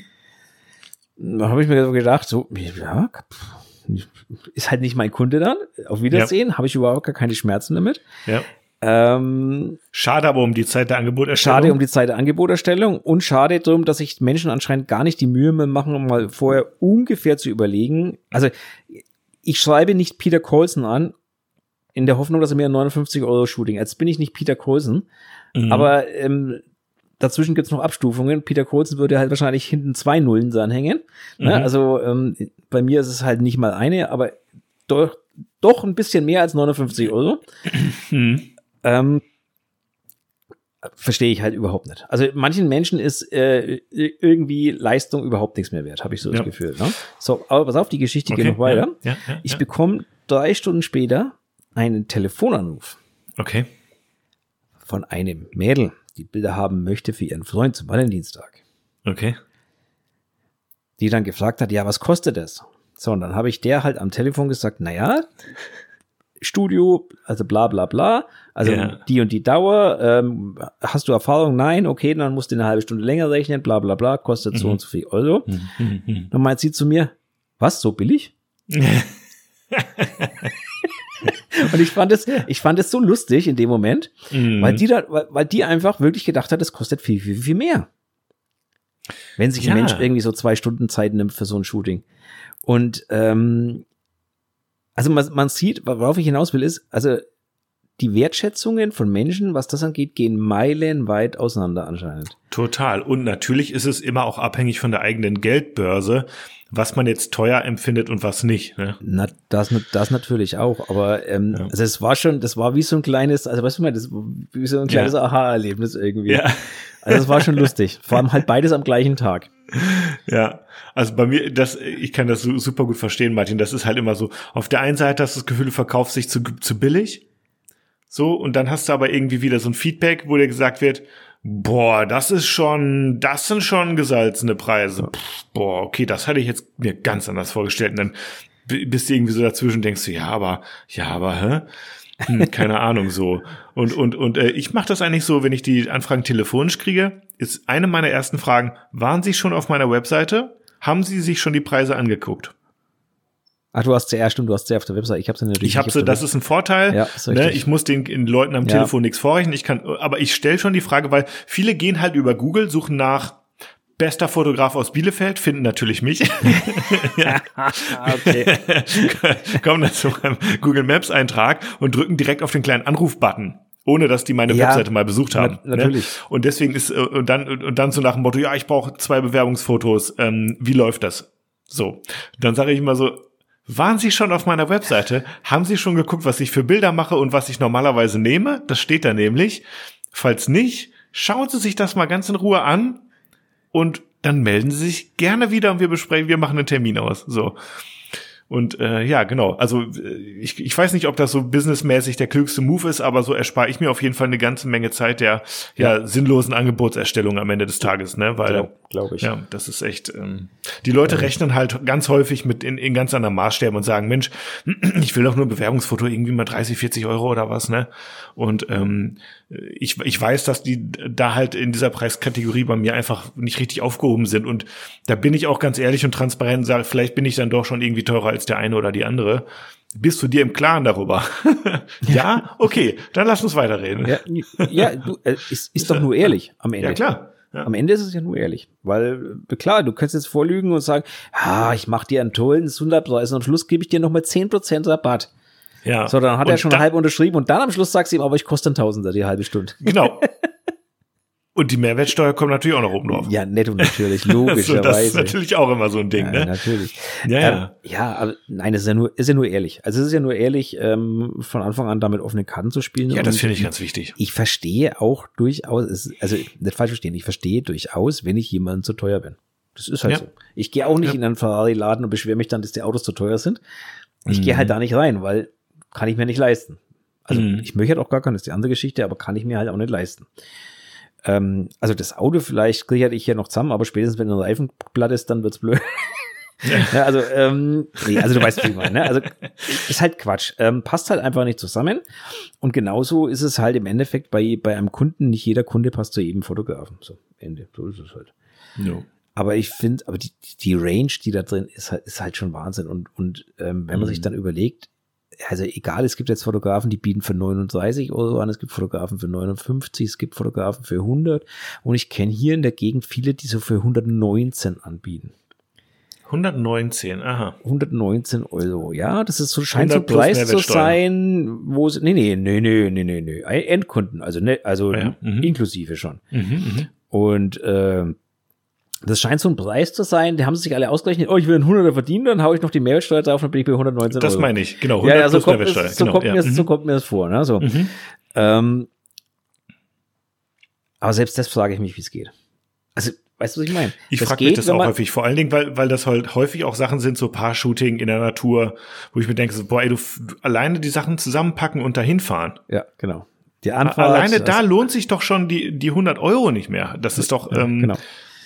B: Da habe ich mir so gedacht, so, ja, ist halt nicht mein Kunde dann. Auf Wiedersehen, habe ich überhaupt gar keine Schmerzen damit.
A: Ja.
B: Ähm,
A: Schade aber um die Zeit der Angeboterstellung.
B: schade um die Zeit der Angeboterstellung und schade darum, dass sich Menschen anscheinend gar nicht die Mühe mehr machen, um mal vorher ungefähr zu überlegen. Also ich schreibe nicht Peter Colson an, in der Hoffnung, dass er mir ein 59 Euro Shooting. Jetzt bin ich nicht Peter Colson,
A: Mhm.
B: aber ähm, dazwischen gibt's noch Abstufungen. Peter Colson würde halt wahrscheinlich hinten zwei Nullen dranhängen. Ne?
A: Mhm.
B: Also ähm, bei mir ist es halt nicht mal eine, aber doch, doch ein bisschen mehr als 59 Euro.
A: Mhm.
B: Ähm, verstehe ich halt überhaupt nicht. Also manchen Menschen ist äh, irgendwie Leistung überhaupt nichts mehr wert, habe ich so das
A: Ja.
B: Gefühl. Ne? So, aber pass auf, die Geschichte geht noch weiter.
A: Ja, ja,
B: Ich bekomme drei Stunden später einen Telefonanruf
A: Okay.
B: von einem Mädel, die Bilder haben möchte für ihren Freund zum Valentinstag.
A: Okay.
B: Die dann gefragt hat, ja, was kostet das? So, und dann habe ich der halt am Telefon gesagt, naja, Studio, also bla bla bla, also
A: Ja.
B: die und die Dauer, ähm, hast du Erfahrung? Nein, okay, dann musst du eine halbe Stunde länger rechnen, bla bla bla, kostet so
A: Mhm.
B: und so viel Euro.
A: Mhm.
B: Dann meint sie zu mir, was, so billig? *laughs* Und ich fand es, ich fand es so lustig in dem Moment,
A: Mhm.
B: weil die da, weil, weil die einfach wirklich gedacht hat, es kostet viel, viel, viel mehr. Wenn sich
A: Ja.
B: ein Mensch irgendwie so zwei Stunden Zeit nimmt für so ein Shooting. Und ähm, also man, man sieht, worauf ich hinaus will, ist, also die Wertschätzungen von Menschen, was das angeht, gehen meilenweit auseinander anscheinend.
A: Total. Und natürlich ist es immer auch abhängig von der eigenen Geldbörse, was man jetzt teuer empfindet und was nicht. Ne?
B: Na, das, das natürlich auch, aber ähm,
A: Ja.
B: also es war schon, das war wie so ein kleines, also weißt du mal, das wie so ein kleines Aha-Erlebnis irgendwie.
A: Ja.
B: Also es war schon lustig. Vor allem halt beides am gleichen Tag.
A: Ja, also bei mir, das, ich kann das su- super gut verstehen, Martin. Das ist halt immer so. Auf der einen Seite hast du das Gefühl, du verkaufst dich zu, zu billig. So, und dann hast du aber irgendwie wieder so ein Feedback, wo dir gesagt wird, boah, das ist schon, das sind schon gesalzene Preise. Pff, boah, okay, das hatte ich jetzt mir ganz anders vorgestellt. Und dann bist du irgendwie so dazwischen, denkst du, ja, aber, ja, aber, hä? Hm, *laughs* keine Ahnung so. Und und und äh, ich mache das eigentlich so, wenn ich die Anfragen telefonisch kriege, ist eine meiner ersten Fragen: Waren Sie schon auf meiner Webseite? Haben Sie sich schon die Preise angeguckt?
B: Ach, du hast sie, ja, stimmt, du hast sie auf der Website. Ich habe sie natürlich.
A: Ich habe sie, das ist ein Vorteil.
B: Ja,
A: ne? Ich muss den, den Leuten am
B: Ja.
A: Telefon nichts vorrechnen. Ich kann, aber ich stelle schon die Frage, weil viele gehen halt über Google, suchen nach bester Fotograf aus Bielefeld, finden natürlich mich. *laughs*
B: Ah, okay. *laughs*
A: kommen dann zu meinem Google Maps Eintrag und drücken direkt auf den kleinen Anrufbutton. Ohne dass die meine
B: Ja,
A: Webseite mal besucht haben.
B: na- natürlich.
A: Ne? Und deswegen ist, äh, und dann, und dann so nach dem Motto, ja, ich brauche zwei Bewerbungsfotos, ähm, wie läuft das? So. Dann sage ich immer so, waren Sie schon auf meiner Webseite? Haben Sie schon geguckt, was ich für Bilder mache und was ich normalerweise nehme? Das steht da nämlich. Falls nicht, schauen Sie sich das mal ganz in Ruhe an und dann melden Sie sich gerne wieder und wir besprechen, wir machen einen Termin aus. So. Und äh, ja, genau. Also äh, ich, ich weiß nicht, ob das so businessmäßig der klügste Move ist, aber so erspare ich mir auf jeden Fall eine ganze Menge Zeit der ja, sinnlosen Angebotserstellung am Ende des Tages, ne? Weil
B: Glaub- glaub ich.
A: Ja, das ist echt. Ähm, die Leute rechnen halt ganz häufig mit in, in ganz anderen Maßstäben und sagen, Mensch, *clears throat* ich will doch nur ein Bewerbungsfoto irgendwie mal 30, 40 Euro oder was, ne? Und ähm, ich, ich weiß, dass die da halt in dieser Preiskategorie bei mir einfach nicht richtig aufgehoben sind. Und da bin ich auch ganz ehrlich und transparent und sage, vielleicht bin ich dann doch schon irgendwie teurer als der eine oder die andere. Bist du dir im Klaren darüber? *laughs* ja, okay, dann lass uns weiterreden.
B: Ja, ja du, äh, ist, ist doch nur ehrlich am Ende.
A: Ja, klar. Ja.
B: Am Ende ist es ja nur ehrlich. Weil, äh, klar, du kannst jetzt vorlügen und sagen, ah, ich mache dir einen tollen Sunderpreis und am Schluss gebe ich dir nochmal 10% Rabatt.
A: ja.
B: So, dann hat er
A: Und
B: schon
A: da-
B: halb unterschrieben und dann am Schluss sagst du ihm, aber ich koste einen Tausender die halbe Stunde.
A: Genau. *laughs* Und die Mehrwertsteuer kommt natürlich auch noch oben drauf.
B: Ja, netto natürlich, *laughs*
A: so, das ist
B: logischerweise.
A: natürlich auch immer so ein Ding,
B: ja,
A: ne?
B: natürlich.
A: Ja,
B: Ähm,
A: ja.
B: ja, aber nein, es ist ja nur, ist ja nur ehrlich. Also es ist ja nur ehrlich, ähm, von Anfang an damit offene Karten zu spielen.
A: Ja, das finde ich ganz wichtig.
B: Ich verstehe auch durchaus, es, also nicht falsch verstehen, ich verstehe durchaus, wenn ich jemandem zu teuer bin. Das ist halt
A: Ja.
B: so. Ich gehe auch nicht
A: Ja.
B: in einen Ferrari-Laden und beschwere mich dann, dass die Autos zu teuer sind. Ich
A: Mhm.
B: gehe halt da nicht rein, weil kann ich mir nicht leisten. Also
A: Mhm.
B: ich möchte halt auch gar keine, das ist die andere Geschichte, aber kann ich mir halt auch nicht leisten. Ähm, also das Auto vielleicht kriege ich hier noch zusammen, aber spätestens wenn ein Reifen platt ist, dann wird's blöd. *laughs* ja, also, ähm, nee, also du weißt, wie ich meine. Ne? Also ist halt Quatsch. Ähm, passt halt einfach nicht zusammen. Und genauso ist es halt im Endeffekt bei, bei einem Kunden, nicht jeder Kunde passt zu jedem Fotografen. So, Ende. So ist es halt.
A: No.
B: Aber ich finde, aber die, die Range, die da drin ist, ist halt schon Wahnsinn. Und, und ähm, wenn man sich dann überlegt, also egal, es gibt jetzt Fotografen, die bieten für 39 Euro an, es gibt Fotografen für 59, es gibt Fotografen für 100. Und ich kenne hier in der Gegend viele, die so für 119 anbieten.
A: 119, aha.
B: 119 Euro, ja, das ist so, scheint so
A: 100 plus
B: Preis zu sein, wo sie, nee, nee, nee, nee, nee, nee, nee, Endkunden, also, ne, also
A: Ja, mhm.
B: inklusive schon.
A: Mhm, mhm.
B: Und äh, das scheint so ein Preis zu sein, die haben sich alle ausgerechnet, oh, ich will einen 100er verdienen, dann haue ich noch die Mehrwertsteuer drauf, dann bin ich bei 119
A: Das
B: Euro.
A: meine ich, genau.
B: ja, ja, so kommt,
A: Mehrwertsteuer,
B: es, so,
A: genau,
B: kommt
A: ja.
B: mir, das- so
A: Mhm.
B: kommt mir das vor, ne, so.
A: Mhm.
B: Ähm, aber selbst das frage ich mich, wie es geht. Also, weißt du, was ich meine?
A: Ich frage mich das auch häufig, vor allen Dingen, weil, weil das halt häufig auch Sachen sind, so Paar-Shooting in der Natur, wo ich mir denke, so, boah, ey, du alleine die Sachen zusammenpacken und dahin fahren.
B: Ja, genau. Die Anfahrt.
A: Alleine da lohnt sich doch schon die, die 100 Euro nicht mehr. Das ist doch ähm,
B: genau.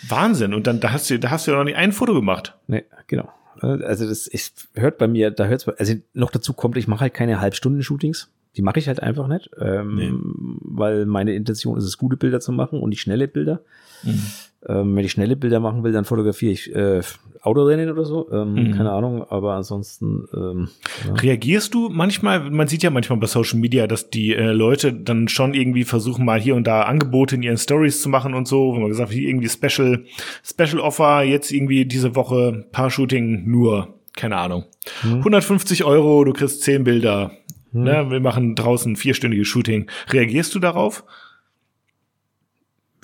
A: Wahnsinn. Und dann da hast du, da hast du ja noch nicht ein Foto gemacht.
B: Nee, genau. Also das ist, hört bei mir, da hört's bei, also noch dazu kommt, ich mache halt keine Halbstunden-Shootings. Die mache ich halt einfach nicht, ähm,
A: Nee.
B: weil meine Intention ist es, gute Bilder zu machen und nicht schnelle Bilder.
A: Mhm.
B: Ähm, wenn ich schnelle Bilder machen will, dann fotografiere ich äh, Autorennen oder so. Ähm,
A: Mhm.
B: Keine Ahnung, aber ansonsten ähm, ja.
A: Reagierst du manchmal, man sieht ja manchmal bei Social Media, dass die äh, Leute dann schon irgendwie versuchen, mal hier und da Angebote in ihren Stories zu machen und so, wo man gesagt hat, irgendwie Special, Special Offer, jetzt irgendwie diese Woche Paar-Shooting nur, keine Ahnung, 150 Euro, du kriegst 10 Bilder, ne, wir machen draußen ein vierstündiges Shooting. Reagierst du darauf?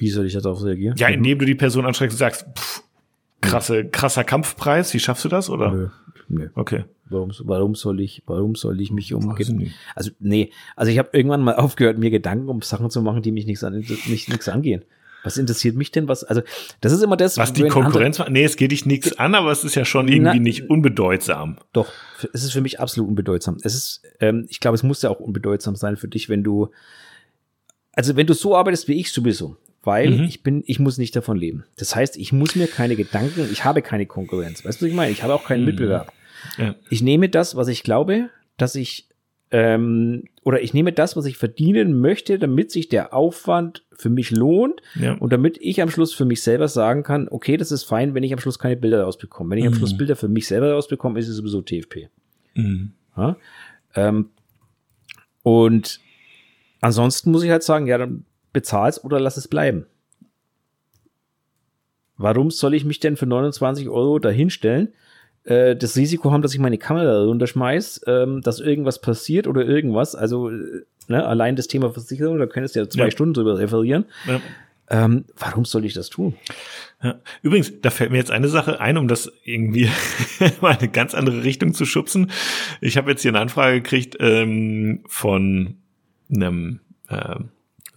B: Wie soll ich darauf reagieren?
A: Ja, indem du die Person anschreibst und sagst, pff, krasse, krasser Kampfpreis, wie schaffst du das, oder?
B: Nö, nö.
A: Okay.
B: Warum, warum soll ich, warum soll ich mich umgehen? Also, nee, also ich habe irgendwann mal *laughs* aufgehört, mir Gedanken um Sachen zu machen, die mich nichts an, nicht, nichts angehen. Was interessiert mich denn? Was, also, das ist immer das,
A: Was die Konkurrenz macht? Nee, es geht dich nichts an, aber es ist ja schon irgendwie
B: Na-
A: nicht unbedeutsam.
B: Doch, es ist für mich absolut unbedeutsam. Es ist, ähm, ich glaube, es muss ja auch unbedeutsam sein für dich, wenn du, also wenn du so arbeitest wie ich sowieso, weil
A: Mhm.
B: ich bin, ich muss nicht davon leben. Das heißt, ich muss mir keine Gedanken, ich habe keine Konkurrenz. Weißt du, was ich meine? Ich habe auch keinen
A: Mhm.
B: Mitbewerb.
A: Ja.
B: Ich nehme das, was ich glaube, dass ich Ähm, oder ich nehme das, was ich verdienen möchte, damit sich der Aufwand für mich lohnt
A: Ja.
B: und damit ich am Schluss für mich selber sagen kann, okay, das ist fein, wenn ich am Schluss keine Bilder rausbekomme. Wenn ich am
A: Mhm.
B: Schluss Bilder für mich selber rausbekomme, ist es sowieso TFP.
A: Mhm.
B: Ja? Ähm, und ansonsten muss ich halt sagen, ja, dann bezahl's oder lass es bleiben. Warum soll ich mich denn für 29 Euro dahinstellen, äh, das Risiko haben, dass ich meine Kamera runterschmeiß, ähm, dass irgendwas passiert oder irgendwas? Also äh, ne, allein das Thema Versicherung, da könntest du ja zwei
A: Ja.
B: Stunden drüber referieren.
A: Ja.
B: Ähm, warum soll ich das tun?
A: Ja. Übrigens, da fällt mir jetzt eine Sache ein, um das irgendwie *laughs* mal eine ganz andere Richtung zu schubsen. Ich habe jetzt hier eine Anfrage gekriegt ähm, von einem äh,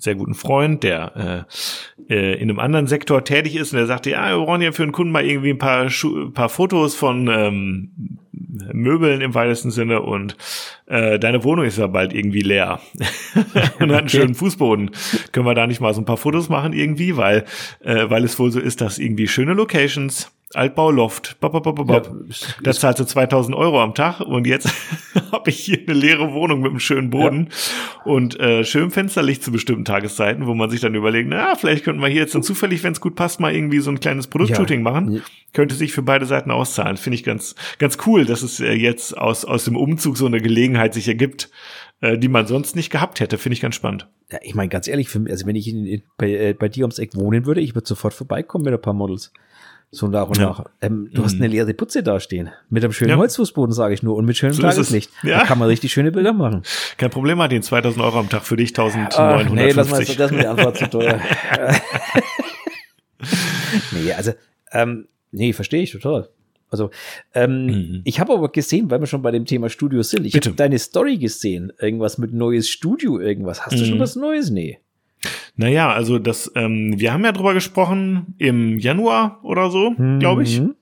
A: sehr guten Freund, der äh, äh, in einem anderen Sektor tätig ist. Und der sagte, ja, wir brauchen ja für einen Kunden mal irgendwie ein paar, Schu paar Fotos von ähm, Möbeln im weitesten Sinne und äh, deine Wohnung ist ja bald irgendwie leer. *laughs* Und hat einen schönen Fußboden. Können wir da nicht mal so ein paar Fotos machen irgendwie, weil äh, weil es wohl so ist, dass irgendwie schöne Locations Altbau Loft. Bop, bop, bop, bop.
B: Ja,
A: das zahlst du 2000 Euro am Tag und jetzt *laughs* habe ich hier eine leere Wohnung mit einem schönen Boden und äh, schönem Fensterlicht zu bestimmten Tageszeiten, wo man sich dann überlegt, na, vielleicht könnten wir hier jetzt dann zufällig, wenn es gut passt, mal irgendwie so ein kleines Produktshooting
B: Ja.
A: machen. Könnte sich für beide Seiten auszahlen. Finde ich ganz, ganz cool, dass es äh, jetzt aus, aus dem Umzug so eine Gelegenheit sich ergibt, äh, die man sonst nicht gehabt hätte. Finde ich ganz spannend.
B: Ja, ich meine, ganz ehrlich, für mich, also wenn ich in, in, bei, äh, bei dir ums Eck wohnen würde, ich würde sofort vorbeikommen mit ein paar Models. So nach und
A: Ja.
B: nach. Ähm, du hast eine leere Putze da stehen. Mit einem schönen
A: Ja.
B: Holzfußboden, sage ich nur, und mit schönem
A: So.
B: Tageslicht.
A: Ja.
B: Da kann man richtig schöne Bilder machen.
A: Kein Problem, Martin. 2000 Euro am Tag für dich,
B: Ach,
A: 1950.
B: nee, lass mal, das ist die Antwort zu teuer. *laughs* nee, also, ähm, nee, verstehe ich total. Also, ähm,
A: Mhm.
B: ich habe aber gesehen, weil wir schon bei dem Thema Studio sind, ich habe deine Story gesehen, irgendwas mit neues Studio, irgendwas. Hast du schon
A: Mhm.
B: was Neues? Nee.
A: Naja, also das, ähm, wir haben ja drüber gesprochen im Januar oder so, glaube ich,
B: Mhm.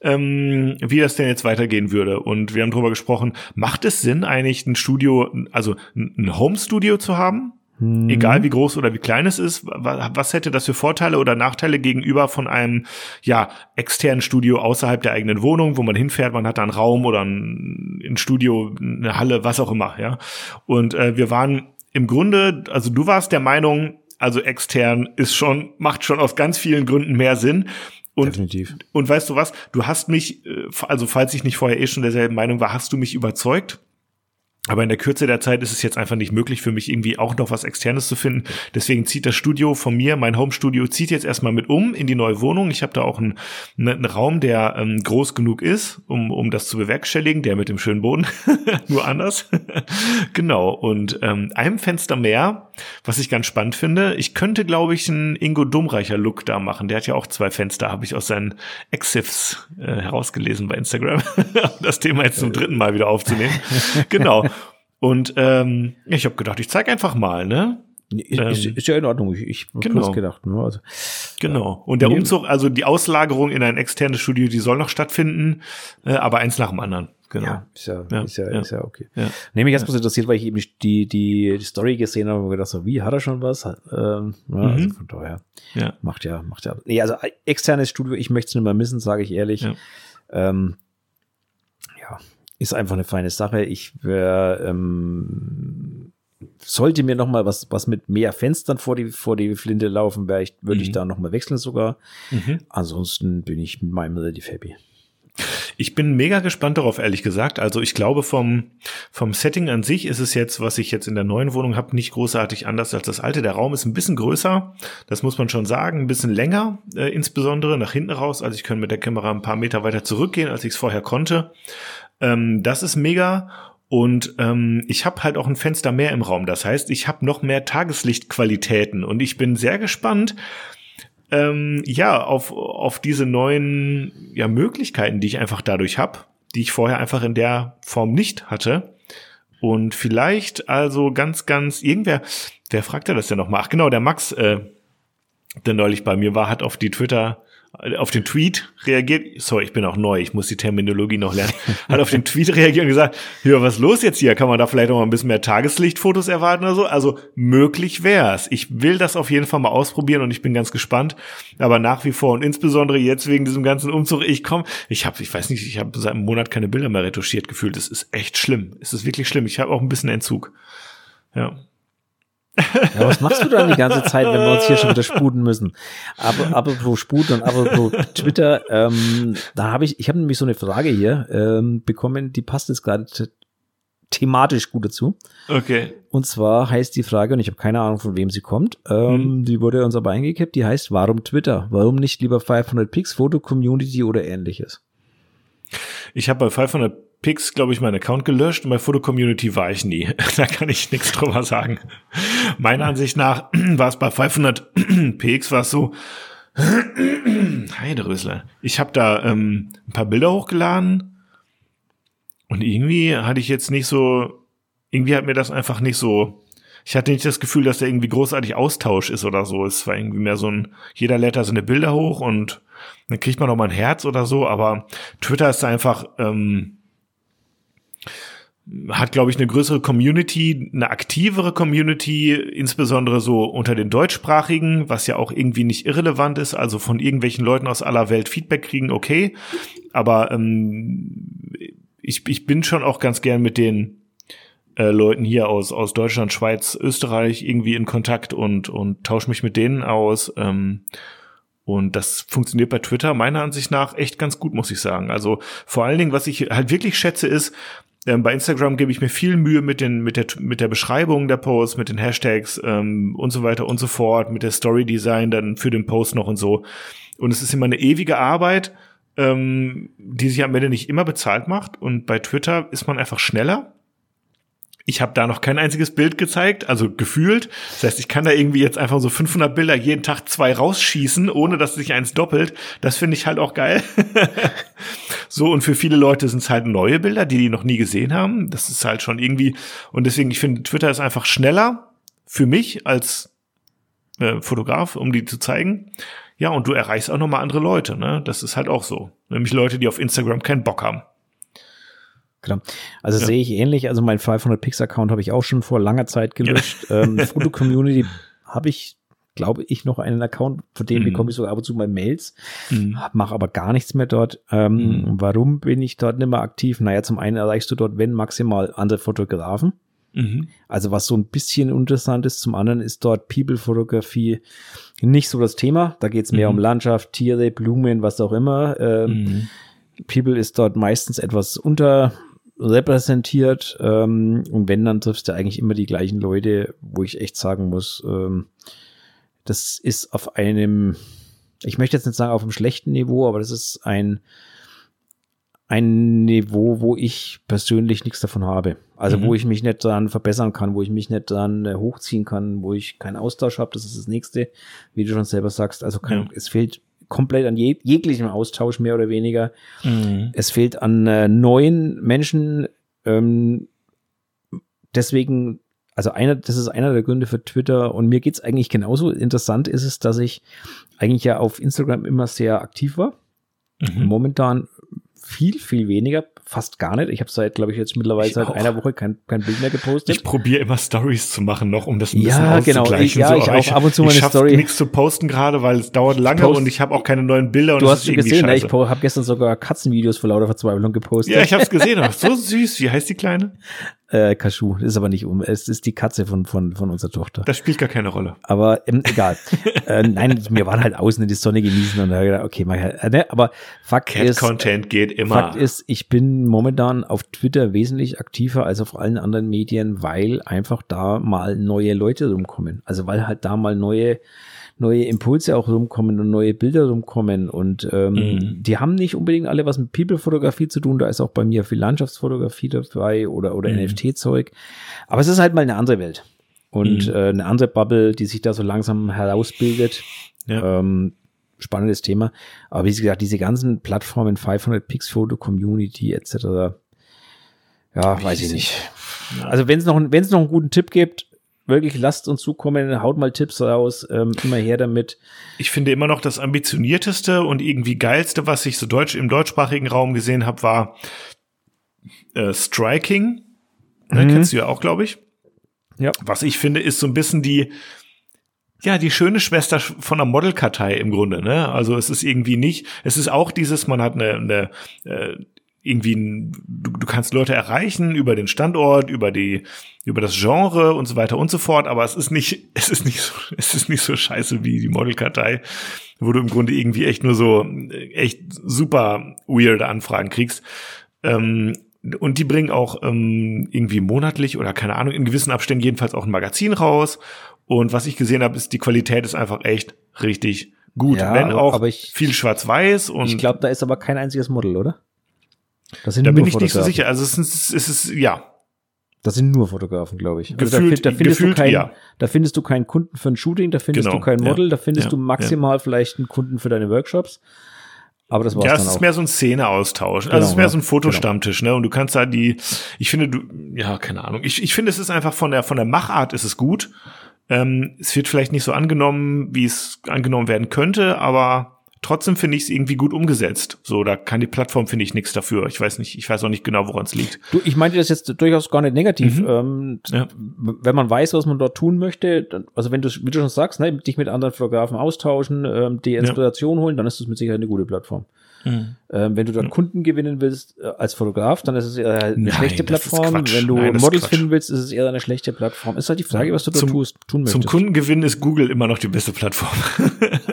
A: ähm, wie das denn jetzt weitergehen würde. Und wir haben drüber gesprochen, macht es Sinn, eigentlich ein Studio, also ein Home-Studio zu haben?
B: Mhm.
A: Egal wie groß oder wie klein es ist, wa- was hätte das für Vorteile oder Nachteile gegenüber von einem ja externen Studio außerhalb der eigenen Wohnung, wo man hinfährt, man hat da einen Raum oder ein, ein Studio, eine Halle, was auch immer, ja. Und äh, wir waren im Grunde, also du warst der Meinung, also extern ist schon macht schon aus ganz vielen Gründen mehr Sinn. Und
B: Definitiv.
A: und weißt du was? Du hast mich, äh, also falls ich nicht vorher eh schon derselben Meinung war, hast du mich überzeugt. Aber in der Kürze der Zeit ist es jetzt einfach nicht möglich für mich irgendwie auch noch was Externes zu finden. Deswegen zieht das Studio von mir, mein Home-Studio, zieht jetzt erstmal mit um in die neue Wohnung. Ich habe da auch einen, ne- einen Raum, der ähm, groß genug ist, um, um das zu bewerkstelligen, der mit dem schönen Boden, *laughs* nur anders. *laughs* genau. Und ähm, einem Fenster mehr, was ich ganz spannend finde. Ich könnte, glaube ich, einen Ingo Dummreicher Look da machen. Der hat ja auch zwei Fenster, habe ich aus seinen Exifs äh, herausgelesen bei Instagram. *laughs* das Thema jetzt zum dritten Mal wieder aufzunehmen. genau. Und ähm, ich habe gedacht, ich zeig einfach mal, ne?
B: Ist,
A: Ähm,
B: ist ja in Ordnung. Ich, ich habe
A: genau.
B: bloß gedacht. Ne? Also,
A: Genau. Und der. Umzug, also die Auslagerung in ein externes Studio, die soll noch stattfinden, äh, aber eins nach dem anderen. Genau.
B: ja, ist ja,
A: Ja,
B: ist ja,
A: ja.
B: ist ja okay.
A: Ja.
B: Nee, mich hat bloß interessiert, weil ich eben die, die, die Story gesehen habe und gedacht so, wie, hat er schon was? Ähm, ja, also
A: Mhm.
B: von daher.
A: Ja.
B: Macht ja, macht ja. Nee, also äh, externes Studio, ich möchte es nicht mehr missen, sage ich ehrlich.
A: Ja.
B: Ähm, ja, ist einfach eine feine Sache. Ich wär, ähm, sollte mir noch mal was, was mit mehr Fenstern vor die, vor die Flinte laufen, wäre ich, würde ich
A: Mhm.
B: da noch mal wechseln sogar.
A: Mhm.
B: Ansonsten bin ich mit meinem relativ happy.
A: Ich bin mega gespannt darauf, ehrlich gesagt. Also ich glaube, vom, vom Setting an sich ist es jetzt, was ich jetzt in der neuen Wohnung habe, nicht großartig anders als das alte. Der Raum ist ein bisschen größer, das muss man schon sagen, ein bisschen länger, äh, insbesondere nach hinten raus. Also ich kann mit der Kamera ein paar Meter weiter zurückgehen, als ich es vorher konnte. Ähm, das ist mega. Und ähm, ich habe halt auch ein Fenster mehr im Raum. Das heißt, ich habe noch mehr Tageslichtqualitäten. Und ich bin sehr gespannt, ähm, ja, auf, auf diese neuen ja, Möglichkeiten, die ich einfach dadurch habe, die ich vorher einfach in der Form nicht hatte. Und vielleicht also ganz, ganz, irgendwer, wer fragte das denn nochmal? Ach genau, der Max, äh, der neulich bei mir war, hat auf die Twitter, auf den Tweet reagiert, sorry, ich bin auch neu, ich muss die Terminologie noch lernen, hat auf den Tweet reagiert und gesagt, ja, was los jetzt hier? Kann man da vielleicht noch mal ein bisschen mehr Tageslichtfotos erwarten oder so? Also möglich wär's. Ich will das auf jeden Fall mal ausprobieren und ich bin ganz gespannt. Aber nach wie vor und insbesondere jetzt wegen diesem ganzen Umzug, ich komme, ich habe, ich weiß nicht, ich habe seit einem Monat keine Bilder mehr retuschiert gefühlt. Das ist echt schlimm. Es ist wirklich schlimm. Ich habe auch ein bisschen Entzug. Ja.
B: Ja, was machst du dann die ganze Zeit, wenn wir uns hier schon wieder sputen müssen? Aber apropos Sputen und apropos Twitter, ähm, da habe ich, ich habe nämlich so eine Frage hier ähm, bekommen, die passt jetzt gerade thematisch gut dazu.
A: Okay.
B: Und zwar heißt die Frage, und ich habe keine Ahnung, von wem sie kommt, ähm, hm. die wurde uns aber eingekippt, die heißt, warum Twitter? Warum nicht lieber 500 Pix, Foto, Community oder ähnliches?
A: Ich habe bei 500 Pix, glaube ich, meinen Account gelöscht und bei Photo Community war ich nie. *laughs* da kann ich nichts drüber sagen. Meiner Ansicht nach *clears throat* war es bei 500 Pix war es so, *clears throat* Heiderösler. Ich habe da ähm, ein paar Bilder hochgeladen und irgendwie hatte ich jetzt nicht so, irgendwie hat mir das einfach nicht so, ich hatte nicht das Gefühl, dass da irgendwie großartig Austausch ist oder so. Es war irgendwie mehr so ein, jeder lädt da seine Bilder hoch und dann kriegt man auch mal ein Herz oder so, aber Twitter ist einfach, ähm, hat, glaube ich, eine größere Community, eine aktivere Community, insbesondere so unter den Deutschsprachigen, was ja auch irgendwie nicht irrelevant ist, also von irgendwelchen Leuten aus aller Welt Feedback kriegen, okay. Aber ähm, ich, ich bin schon auch ganz gern mit den äh, Leuten hier aus, aus Deutschland, Schweiz, Österreich irgendwie in Kontakt und, und tausche mich mit denen aus. Ähm, und das funktioniert bei Twitter meiner Ansicht nach echt ganz gut, muss ich sagen. Also vor allen Dingen, was ich halt wirklich schätze, ist, ähm, bei Instagram gebe ich mir viel Mühe mit den mit der mit der Beschreibung der Posts, mit den Hashtags ähm, und so weiter und so fort, mit der Story Design dann für den Post noch und so. Und es ist immer eine ewige Arbeit, ähm, die sich am Ende nicht immer bezahlt macht. Und bei Twitter ist man einfach schneller ich habe da noch kein einziges Bild gezeigt, also gefühlt. Das heißt, ich kann da irgendwie jetzt einfach so 500 Bilder jeden Tag zwei rausschießen, ohne dass sich eins doppelt. Das finde ich halt auch geil. *laughs* so, und für viele Leute sind es halt neue Bilder, die die noch nie gesehen haben. Das ist halt schon irgendwie, und deswegen, ich finde, Twitter ist einfach schneller für mich als äh, Fotograf, um die zu zeigen. Ja, und du erreichst auch nochmal andere Leute, ne? Das ist halt auch so. Nämlich Leute, die auf Instagram keinen Bock haben.
B: Genau. Also ja. sehe ich ähnlich. Also mein 500 Pix Account habe ich auch schon vor langer Zeit gelöscht. Ja. Ähm, *laughs* Foto Community habe ich, glaube ich, noch einen Account, von dem mhm. bekomme ich sogar ab und zu mal Mails, mhm. mache aber gar nichts mehr dort. Ähm, mhm. Warum bin ich dort nicht mehr aktiv? Naja, zum einen erreichst du dort, wenn maximal andere Fotografen. Mhm. Also was so ein bisschen interessant ist. Zum anderen ist dort People-Fotografie nicht so das Thema. Da geht es mehr mhm. um Landschaft, Tiere, Blumen, was auch immer. Ähm, mhm. People ist dort meistens etwas unter repräsentiert. Ähm, und wenn, dann triffst du eigentlich immer die gleichen Leute, wo ich echt sagen muss, ähm, das ist auf einem, ich möchte jetzt nicht sagen auf einem schlechten Niveau, aber das ist ein, ein Niveau, wo ich persönlich nichts davon habe. Also mhm. wo ich mich nicht dran verbessern kann, wo ich mich nicht dran äh, hochziehen kann, wo ich keinen Austausch habe, das ist das nächste, wie du schon selber sagst. Also kein, ja. es fehlt komplett an jeg jeglichem Austausch mehr oder weniger. Mhm. Es fehlt an äh, neuen Menschen. Ähm, deswegen, also einer, das ist einer der Gründe für Twitter und mir geht's eigentlich genauso. Interessant ist es, dass ich eigentlich ja auf Instagram immer sehr aktiv war. Mhm. Momentan viel, viel weniger, fast gar nicht. Ich habe seit, glaube ich, jetzt mittlerweile seit einer Woche kein, kein Bild mehr gepostet.
A: Ich probiere immer Stories zu machen noch, um das ein
B: ja,
A: bisschen
B: genau. auszugleichen. Ja,
A: so.
B: ich auch ab und zu meine
A: ich
B: Story.
A: nichts zu posten gerade, weil es dauert lange Post. und ich habe auch keine neuen Bilder. Und
B: du hast schon gesehen, ne? ich habe gestern sogar Katzenvideos vor lauter Verzweiflung gepostet.
A: Ja, ich habe es gesehen. so süß. Wie heißt die Kleine?
B: Äh, Kaschu, ist aber nicht um. Es ist die Katze von, von, von unserer Tochter.
A: Das spielt gar keine Rolle.
B: Aber ähm, egal. *laughs* äh, nein, wir waren halt außen in die Sonne genießen und da gedacht, okay, mal, äh, ne, aber Fakt
A: Cat
B: ist.
A: Content geht immer.
B: Fakt ist, ich bin momentan auf Twitter wesentlich aktiver als auf allen anderen Medien, weil einfach da mal neue Leute rumkommen. Also weil halt da mal neue neue Impulse auch rumkommen und neue Bilder rumkommen. Und ähm, mhm. die haben nicht unbedingt alle was mit People-Fotografie zu tun. Da ist auch bei mir viel Landschaftsfotografie dabei oder, oder mhm. NFT-Zeug. Aber es ist halt mal eine andere Welt. Und mhm. äh, eine andere Bubble, die sich da so langsam herausbildet. Ja. Ähm, spannendes Thema. Aber wie gesagt, diese ganzen Plattformen, 500 Pix Photo Community etc. Ja, weiß ich nicht. Also wenn es noch, wenn es noch einen guten Tipp gibt, wirklich lasst uns zukommen, haut mal Tipps raus, ähm, immer her damit.
A: Ich finde immer noch das ambitionierteste und irgendwie geilste, was ich so deutsch im deutschsprachigen Raum gesehen habe, war äh, Striking. Ne,
B: Mhm.
A: Kennst du ja auch, glaube ich.
B: Ja.
A: Was ich finde, ist so ein bisschen die, ja, die schöne Schwester von der Modelkartei im Grunde, ne? Also es ist irgendwie nicht, es ist auch dieses, man hat eine, eine äh, irgendwie, ein, du, du kannst Leute erreichen über den Standort, über die, über das Genre und so weiter und so fort, aber es ist nicht, *laughs* es ist nicht so, es ist nicht so scheiße wie die Modelkartei, wo du im Grunde irgendwie echt nur so äh, echt super weirde Anfragen kriegst. Ähm, und die bringen auch ähm, irgendwie monatlich oder keine Ahnung, in gewissen Abständen jedenfalls auch ein Magazin raus. Und was ich gesehen habe, ist, die Qualität ist einfach echt richtig gut.
B: Ja,
A: Wenn auch
B: ich-
A: viel schwarz-weiß und
B: Ich glaube, da ist aber kein einziges Model, oder? Das sind
A: da
B: nur
A: bin ich nicht so sicher. Also es ist, es ist ja,
B: Das sind nur Fotografen, glaube ich.
A: Gefühlt-
B: da, da, findest
A: gefühlt
B: du kein,
A: ja.
B: da findest du keinen Kunden für ein Shooting, da findest
A: Genau,
B: du kein
A: ja,
B: Model, da findest
A: ja,
B: du maximal vielleicht einen Kunden für deine Workshops. Aber das war's
A: ja, es ist
B: auch.
A: mehr so ein Szeneaustausch. Also
B: Genau,
A: es ist mehr
B: ja.
A: so ein Fotostammtisch, ne? Und du kannst da die, ich finde, du, ja, keine Ahnung. Ich, ich finde, es ist einfach von der, von der Machart ist es gut. Ähm, es wird vielleicht nicht so angenommen, wie es angenommen werden könnte, aber trotzdem finde ich es irgendwie gut umgesetzt. So, da kann die Plattform, finde ich, nichts dafür. Ich weiß nicht, ich weiß auch nicht genau, woran es liegt.
B: Du, ich meinte das jetzt durchaus gar nicht negativ.
A: Mhm.
B: Ähm,
A: Ja.
B: Wenn man weiß, was man dort tun möchte, dann, also wenn du, wie du schon sagst, ne, dich mit anderen Fotografen austauschen, ähm, die Inspiration holen, dann ist das mit Sicherheit eine gute Plattform. Ähm, wenn du dort Kunden gewinnen willst äh, als Fotograf, dann ist es eher eine
A: Nein,
B: schlechte Plattform. Wenn du
A: Nein,
B: Models finden willst, ist es eher eine schlechte Plattform. Ist halt die Frage, was du dort
A: Zum-
B: tust, tun
A: Zum
B: möchtest.
A: Kundengewinn ist Google immer noch die beste Plattform. *laughs*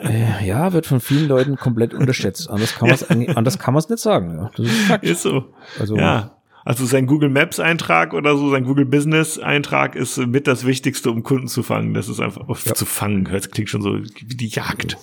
B: Äh, ja, wird von vielen Leuten komplett unterschätzt. Anders kann man es anders kann man es nicht sagen. Ja. Das ist Fakt.
A: ist so.
B: Also
A: Ja. Also sein Google Maps Eintrag oder so, sein Google Business Eintrag ist mit das Wichtigste, um Kunden zu fangen. Das ist einfach zu fangen. Das klingt schon so wie die Jagd.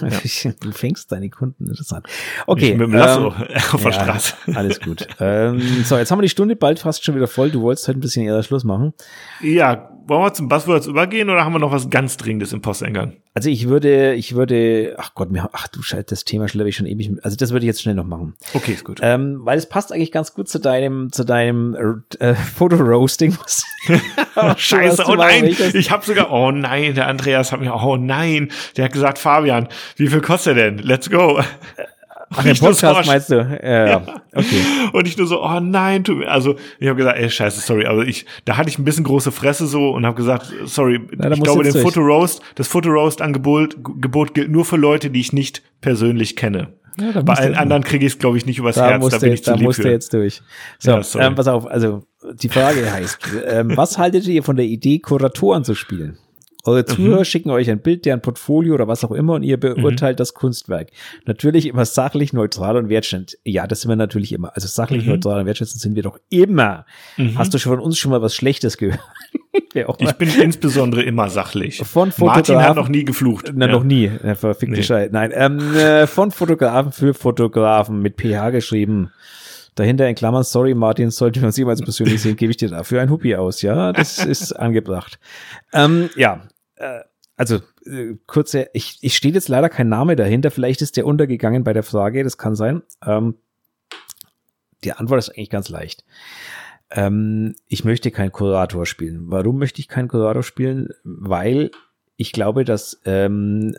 A: *laughs*
B: du fängst deine Kunden interessant. Okay.
A: Nicht mit dem Lasso
B: ähm, *laughs*
A: auf der
B: ja,
A: Straße.
B: Alles gut. ähm, so, jetzt haben wir die Stunde bald fast schon wieder voll. Du wolltest heute ein bisschen eher Schluss machen.
A: Ja, wollen wir zum Buzzwords übergehen oder haben wir noch was ganz Dringendes im Posteingang?
B: Also ich würde, ich würde, ach Gott, mir, ach du Scheiße, das Thema schleppe ich schon ewig. mit. Also das würde ich jetzt schnell noch machen.
A: Okay, ist gut.
B: Ähm, weil es passt eigentlich ganz gut zu deinem, zu deinem äh, Foto-Roasting. *laughs*
A: Scheiße, oh nein,
B: möchtest.
A: ich habe sogar, oh nein, der Andreas hat mir, oh nein, der hat gesagt, Fabian, wie viel kostet der denn? Let's go.
B: Ach, den Podcast meinst du? Ja, ja. Okay.
A: Und ich nur so, oh nein, tu mir. Also ich habe gesagt, ey, scheiße, sorry, aber ich, da hatte ich ein bisschen große Fresse so und habe gesagt, sorry,
B: da
A: ich glaube, den
B: durch.
A: Fotoroast, das Fotoroast-Angebot Gebot gilt nur für Leute, die ich nicht persönlich kenne.
B: Ja, da
A: Bei allen anderen kriege ich es, glaube ich, nicht übers
B: Da
A: Herz.
B: musst
A: Da bin ich
B: jetzt,
A: zu
B: da
A: lieb
B: musst du jetzt durch. So,
A: Ja,
B: ähm, pass auf, also die Frage heißt, ähm, was haltet ihr von der Idee, Kuratoren zu spielen? Eure Zuhörer schicken euch ein Bild, deren Portfolio oder was auch immer und ihr beurteilt das Kunstwerk. Natürlich immer sachlich, neutral und wertschätzend. Ja, das sind wir natürlich immer. Also sachlich, neutral und wertschätzend sind wir doch immer. Hast du schon von uns schon mal was Schlechtes gehört? *laughs*
A: Ich bin insbesondere immer sachlich.
B: Von
A: Martin hat
B: Fotografen-
A: noch nie geflucht.
B: Na,
A: Ja.
B: noch nie. Verfickte
A: Nee.
B: Scheiße. Nein, ähm, äh, von Fotografen für Fotografen mit PH geschrieben. Dahinter in Klammern, sorry Martin, sollte wir uns jemals persönlich sehen, gebe ich dir dafür ein Huppi aus. Ja, das ist *laughs* angebracht. Ähm, ja, äh, also äh, kurze, ich, ich steht jetzt leider kein Name dahinter. Vielleicht ist der untergegangen bei der Frage, das kann sein. Ähm, die Antwort ist eigentlich ganz leicht. Ähm, ich möchte keinen Kurator spielen. Warum möchte ich keinen Kurator spielen? Weil ich glaube, dass ähm,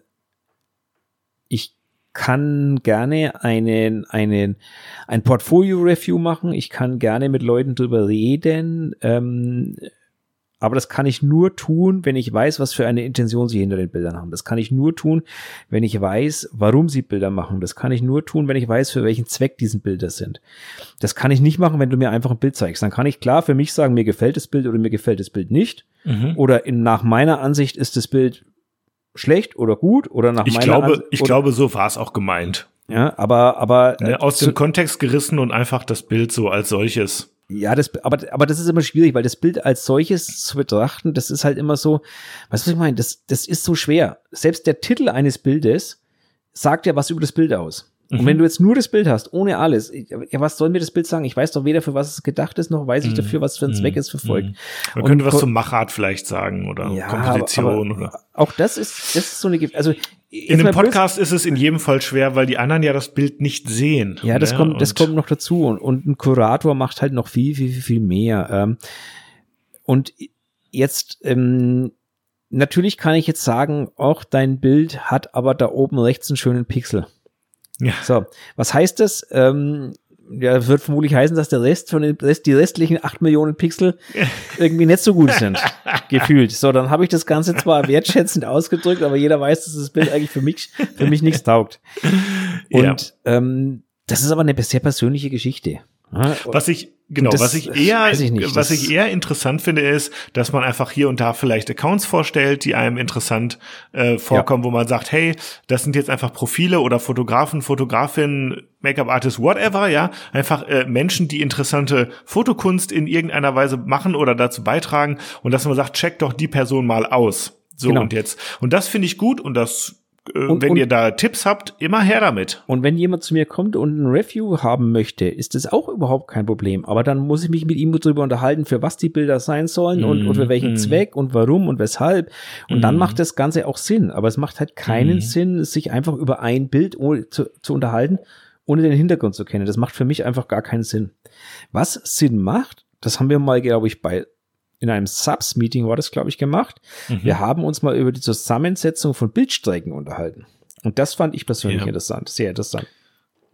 B: ich kann gerne einen, einen, ein Portfolio-Review machen. Ich kann gerne mit Leuten drüber reden. Ähm, aber das kann ich nur tun, wenn ich weiß, was für eine Intention sie hinter den Bildern haben. Das kann ich nur tun, wenn ich weiß, warum sie Bilder machen. Das kann ich nur tun, wenn ich weiß, für welchen Zweck diesen Bilder sind. Das kann ich nicht machen, wenn du mir einfach ein Bild zeigst. Dann kann ich klar für mich sagen, mir gefällt das Bild oder mir gefällt das Bild nicht.
A: Mhm.
B: Oder in, nach meiner Ansicht ist das Bild schlecht oder gut oder nach
A: Ich
B: meiner
A: glaube,
B: Ansicht.
A: ich glaube, so war es auch gemeint.
B: Ja, aber, aber
A: Ne?
B: äh,
A: Aus dem Kontext gerissen und einfach das Bild so als solches.
B: Ja, das, aber, aber das ist immer schwierig, weil das Bild als solches zu betrachten, das ist halt immer so, weißt du, was ich meine? Das, das ist so schwer. Selbst der Titel eines Bildes sagt ja was über das Bild aus. Und
A: Mhm.
B: wenn du jetzt nur das Bild hast, ohne alles, ja, was soll mir das Bild sagen? Ich weiß doch weder für was es gedacht ist, noch weiß ich dafür, was für ein Zweck es verfolgt.
A: Mhm. Man
B: Und
A: könnte was zum Machart vielleicht sagen oder
B: Ja,
A: Komposition
B: aber,
A: oder.
B: aber auch das ist, das ist so eine, also
A: In einem Podcast ist es in jedem Fall schwer, weil die anderen ja das Bild nicht sehen.
B: Ja, das
A: ne?
B: kommt, das
A: Und-
B: kommt noch dazu. Und, und ein Kurator macht halt noch viel, viel, viel, viel mehr. Ähm, und jetzt, ähm, natürlich kann ich jetzt sagen, auch dein Bild hat aber da oben rechts einen schönen Pixel. Ja. So, was heißt das? Ähm, ja, wird vermutlich heißen, dass der Rest von den Rest, die restlichen acht Millionen Pixel *laughs* irgendwie nicht so gut sind. gefühlt. So, dann habe ich das Ganze zwar *laughs* wertschätzend ausgedrückt, aber jeder weiß, dass das Bild eigentlich für mich, für mich nichts taugt. Und ja. ähm, das ist aber eine sehr persönliche Geschichte.
A: Was ich genau, das, was ich eher, ich nicht, was ich eher interessant finde, ist, dass man einfach hier und da vielleicht Accounts vorstellt, die einem interessant äh, vorkommen, ja. wo man sagt, hey, das sind jetzt einfach Profile oder Fotografen, Fotografinnen, Make-up-Artists, whatever, ja, einfach äh, Menschen, die interessante Fotokunst in irgendeiner Weise machen oder dazu beitragen und dass man sagt, check doch die Person mal aus. So genau. und jetzt. Und das finde ich gut und das äh, und, wenn und, ihr da Tipps habt, immer her damit.
B: Und wenn jemand zu mir kommt und ein Review haben möchte, ist das auch überhaupt kein Problem. Aber dann muss ich mich mit ihm darüber unterhalten, für was die Bilder sein sollen mm, und, und für welchen mm. Zweck und warum und weshalb. Und mm. dann macht das Ganze auch Sinn. Aber es macht halt keinen mm. Sinn, sich einfach über ein Bild zu, zu unterhalten, ohne den Hintergrund zu kennen. Das macht für mich einfach gar keinen Sinn. Was Sinn macht, das haben wir mal, glaube ich, bei in einem Subs-Meeting war das, glaube ich, gemacht. Mhm. Wir haben uns mal über die Zusammensetzung von Bildstrecken unterhalten. Und das fand ich persönlich ja. interessant, sehr interessant.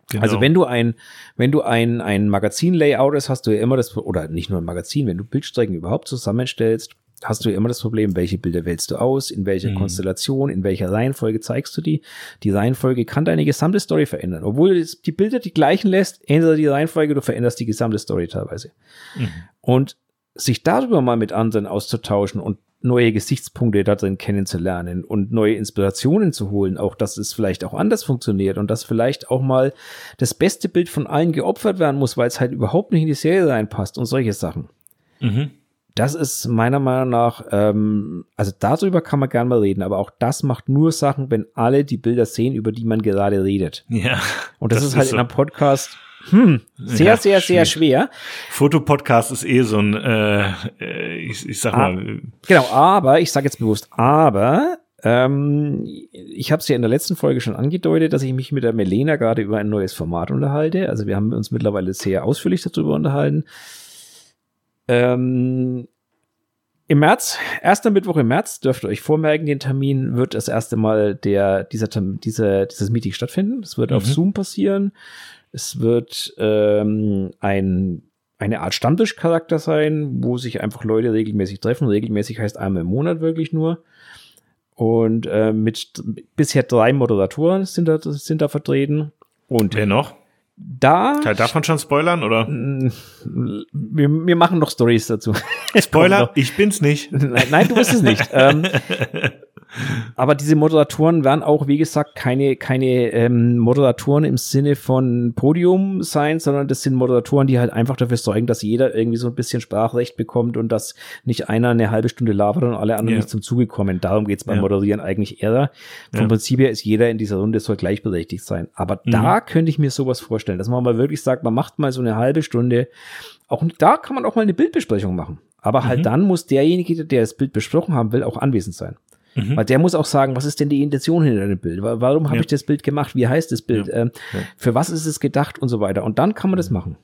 B: Genau. Also wenn du ein, wenn du ein, ein Magazin-Layout hast, hast du ja immer das, oder nicht nur ein Magazin, wenn du Bildstrecken überhaupt zusammenstellst, hast du ja immer das Problem, welche Bilder wählst du aus, in welcher mhm. Konstellation, in welcher Reihenfolge zeigst du die. Die Reihenfolge kann deine gesamte Story verändern. Obwohl du die Bilder die gleichen lässt, ändert die Reihenfolge, du veränderst die gesamte Story teilweise. Mhm. Und sich darüber mal mit anderen auszutauschen und neue Gesichtspunkte da drin kennenzulernen und neue Inspirationen zu holen, auch dass es vielleicht auch anders funktioniert und dass vielleicht auch mal das beste Bild von allen geopfert werden muss, weil es halt überhaupt nicht in die Serie reinpasst und solche Sachen. Mhm. Das ist meiner Meinung nach, ähm, also darüber kann man gerne mal reden, aber auch das macht nur Sachen, wenn alle die Bilder sehen, über die man gerade redet.
A: Ja.
B: Und das, das ist halt so. in einem Podcast hm, sehr, ja, sehr, sehr schwer.
A: Fotopodcast ist eh so ein, äh, ich, ich sag ah, mal.
B: Genau, aber, ich sage jetzt bewusst, aber ähm, ich habe es ja in der letzten Folge schon angedeutet, dass ich mich mit der Melena gerade über ein neues Format unterhalte. Also wir haben uns mittlerweile sehr ausführlich darüber unterhalten. Ähm, Im März, erster Mittwoch im März, dürft ihr euch vormerken, den Termin wird das erste Mal der, dieser, dieser, dieses Meeting stattfinden. Das wird mhm. auf Zoom passieren. Es wird ähm, ein, eine Art Stammtischcharakter sein, wo sich einfach Leute regelmäßig treffen. Regelmäßig heißt einmal im Monat wirklich nur. Und äh, mit bisher drei Moderatoren sind da, sind da vertreten. Und
A: wer noch?
B: Da.
A: Darf man schon spoilern, oder?
B: Wir, wir machen noch Stories dazu. *laughs*
A: Spoiler, ich bin's nicht.
B: Nein, nein du bist es nicht. ähm, *laughs* aber diese Moderatoren werden auch, wie gesagt, keine, keine ähm, Moderatoren im Sinne von Podium sein, sondern das sind Moderatoren, die halt einfach dafür sorgen, dass jeder irgendwie so ein bisschen Sprachrecht bekommt und dass nicht einer eine halbe Stunde labert und alle anderen ja. nicht zum Zuge kommen. Darum geht's beim ja. Moderieren eigentlich eher. Vom ja. Prinzip her ist jeder in dieser Runde soll gleichberechtigt sein. Aber mhm. da könnte ich mir sowas vorstellen, dass man mal wirklich sagt, man macht mal so eine halbe Stunde. Auch da kann man auch mal eine Bildbesprechung machen. Aber halt mhm. dann muss derjenige, der das Bild besprochen haben will, auch anwesend sein. Mhm. Weil der muss auch sagen, was ist denn die Intention hinter dem Bild? Warum habe ja. ich das Bild gemacht? Wie heißt das Bild? Ja. Ähm, ja. Für was ist es gedacht und so weiter? Und dann kann man das machen.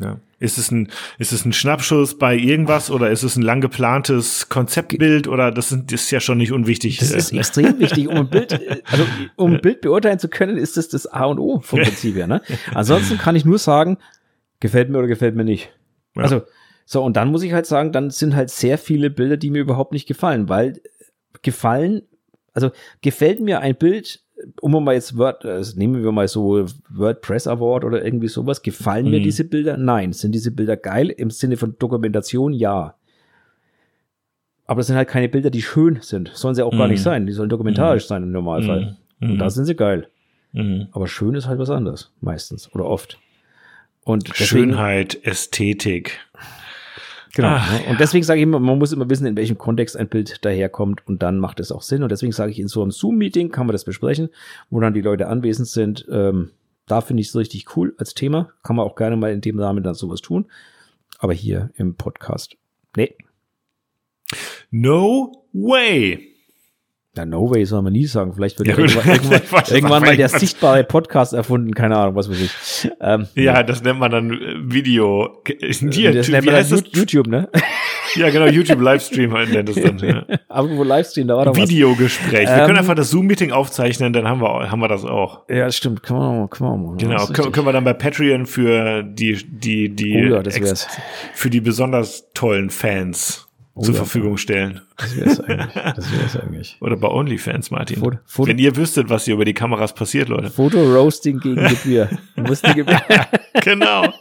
A: Ja. Ist es ein, ist es ein Schnappschuss bei irgendwas oder ist es ein lang geplantes Konzeptbild oder das, sind, das ist ja schon nicht unwichtig.
B: Das ist extrem *laughs* wichtig, um ein Bild, also um ein Bild beurteilen zu können, ist das das A und O vom Prinzip her, ne? Ansonsten kann ich nur sagen, gefällt mir oder gefällt mir nicht. Ja. Also, so, und dann muss ich halt sagen, dann sind halt sehr viele Bilder, die mir überhaupt nicht gefallen, weil gefallen, also gefällt mir ein Bild, um mal jetzt Word, also nehmen wir mal so WordPress Award oder irgendwie sowas, gefallen mhm. mir diese Bilder? Nein. Sind diese Bilder geil im Sinne von Dokumentation? Ja. Aber das sind halt keine Bilder, die schön sind. Sollen sie auch mhm. gar nicht mhm. sein. Die sollen dokumentarisch mhm. sein im Normalfall. Mhm. Und da sind sie geil. Mhm. Aber schön ist halt was anderes, meistens oder oft.
A: Und deswegen, Schönheit, Ästhetik.
B: Genau. Ach, ne? Und deswegen sage ich immer, man muss immer wissen, in welchem Kontext ein Bild daherkommt und dann macht es auch Sinn. Und deswegen sage ich, in so einem Zoom-Meeting kann man das besprechen, wo dann die Leute anwesend sind. Ähm, da finde ich es richtig cool als Thema. Kann man auch gerne mal in dem Rahmen dann sowas tun. Aber hier im Podcast, nee.
A: No way.
B: Ja, No Way soll man nie sagen. Vielleicht wird ja, irgendwann, *laughs* irgendwann, irgendwann mal der sichtbare Podcast erfunden. Keine Ahnung, was weiß ich.
A: Ähm, ja, das nennt man dann äh, Video.
B: Hier, das nennt man dann YouTube, ne? *laughs*
A: Ja, genau, YouTube Livestream nennt es dann. Ja. *laughs*
B: Aber wo Livestream, da war doch.
A: Videogespräch. Wir
B: Ähm,
A: können einfach das Zoom-Meeting aufzeichnen, dann haben wir, haben wir das auch.
B: Ja, das stimmt. Kann man, kann man machen.
A: Genau,
B: Das ist
A: können, können wir dann bei Patreon für die, die, die,
B: Oh ja,
A: für die besonders tollen Fans zur
B: ja.
A: Verfügung stellen.
B: Das wär's eigentlich. *laughs* Das wär's eigentlich.
A: Oder bei OnlyFans, Martin.
B: Foto- Foto-
A: Wenn ihr wüsstet, was hier über die Kameras passiert, Leute.
B: Foto-Roasting gegen Gebühr. *laughs* Gebühr. *laughs*
A: genau.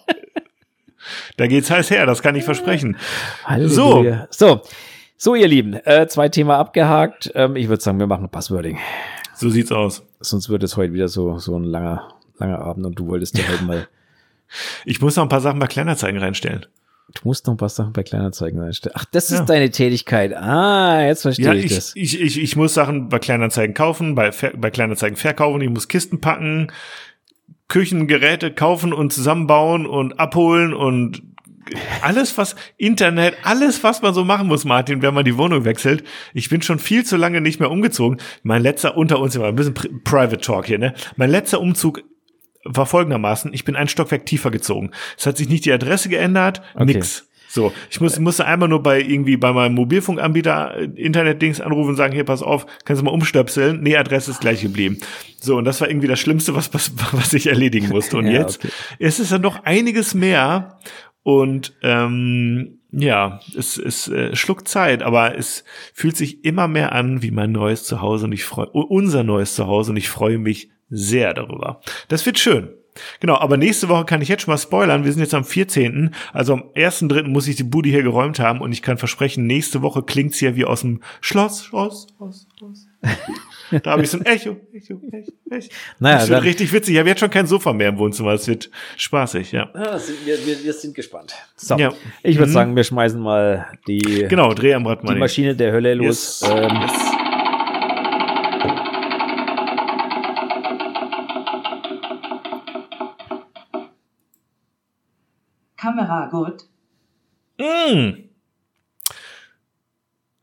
A: Da geht's heiß her, das kann ich versprechen.
B: Halleluja. So. So, ihr Lieben, äh, zwei Thema abgehakt. Ähm, ich würde sagen, wir machen ein Passwording.
A: So sieht's aus.
B: Sonst wird es heute wieder so, so ein langer, langer Abend und du wolltest ja heute mal,
A: Ich muss noch ein paar Sachen bei Kleinanzeigen reinstellen.
B: Du musst noch ein paar Sachen bei Kleinanzeigen einstellen. Ach, das ist
A: Ja.
B: deine Tätigkeit. Ah, jetzt verstehe
A: Ja,
B: ich,
A: ich,
B: das.
A: ich, ich, ich muss Sachen bei Kleinanzeigen kaufen, bei, bei Kleinanzeigen verkaufen, ich muss Kisten packen, Küchengeräte kaufen und zusammenbauen und abholen und alles, was Internet, alles, was man so machen muss, Martin, wenn man die Wohnung wechselt. Ich bin schon viel zu lange nicht mehr umgezogen. Mein letzter unter uns, immer ein bisschen Pri Private Talk hier, ne? Mein letzter Umzug war folgendermaßen, ich bin ein Stockwerk tiefer gezogen. Es hat sich nicht die Adresse geändert,
B: Okay.
A: nix. So, ich muss, musste einmal nur bei irgendwie bei meinem Mobilfunkanbieter äh, Internetdings anrufen und sagen, hier, pass auf, kannst du mal umstöpseln? Nee, Adresse ist gleich geblieben. So, und das war irgendwie das Schlimmste, was, was, *laughs* was ich erledigen musste. Und
B: Ja,
A: jetzt
B: okay.
A: ist es dann noch einiges mehr und ähm, ja, es, es äh, schluckt Zeit, aber es fühlt sich immer mehr an wie mein neues Zuhause und ich freue unser neues Zuhause und ich freue mich sehr darüber. Das wird schön. Genau, aber nächste Woche kann ich jetzt schon mal spoilern. Wir sind jetzt am 14. Also am 1.3. muss ich die Bude hier geräumt haben und ich kann versprechen, nächste Woche klingt's hier wie aus dem Schloss, Schloss, Schloss, Schloss. Da habe ich so ein Echo, Echo, Echo, Echo.
B: Naja,
A: das wird richtig witzig. Ich habe jetzt schon kein Sofa mehr im Wohnzimmer. Es wird spaßig, ja.
B: Ah, sind, wir, wir, wir sind gespannt. So,
A: Ja.
B: ich würde
A: Mhm.
B: sagen, wir schmeißen mal die,
A: Genau, Dreh am Rad,
B: die. Maschine der Hölle los.
A: Yes.
B: Ähm,
A: yes.
C: Kamera gut.
A: Mm.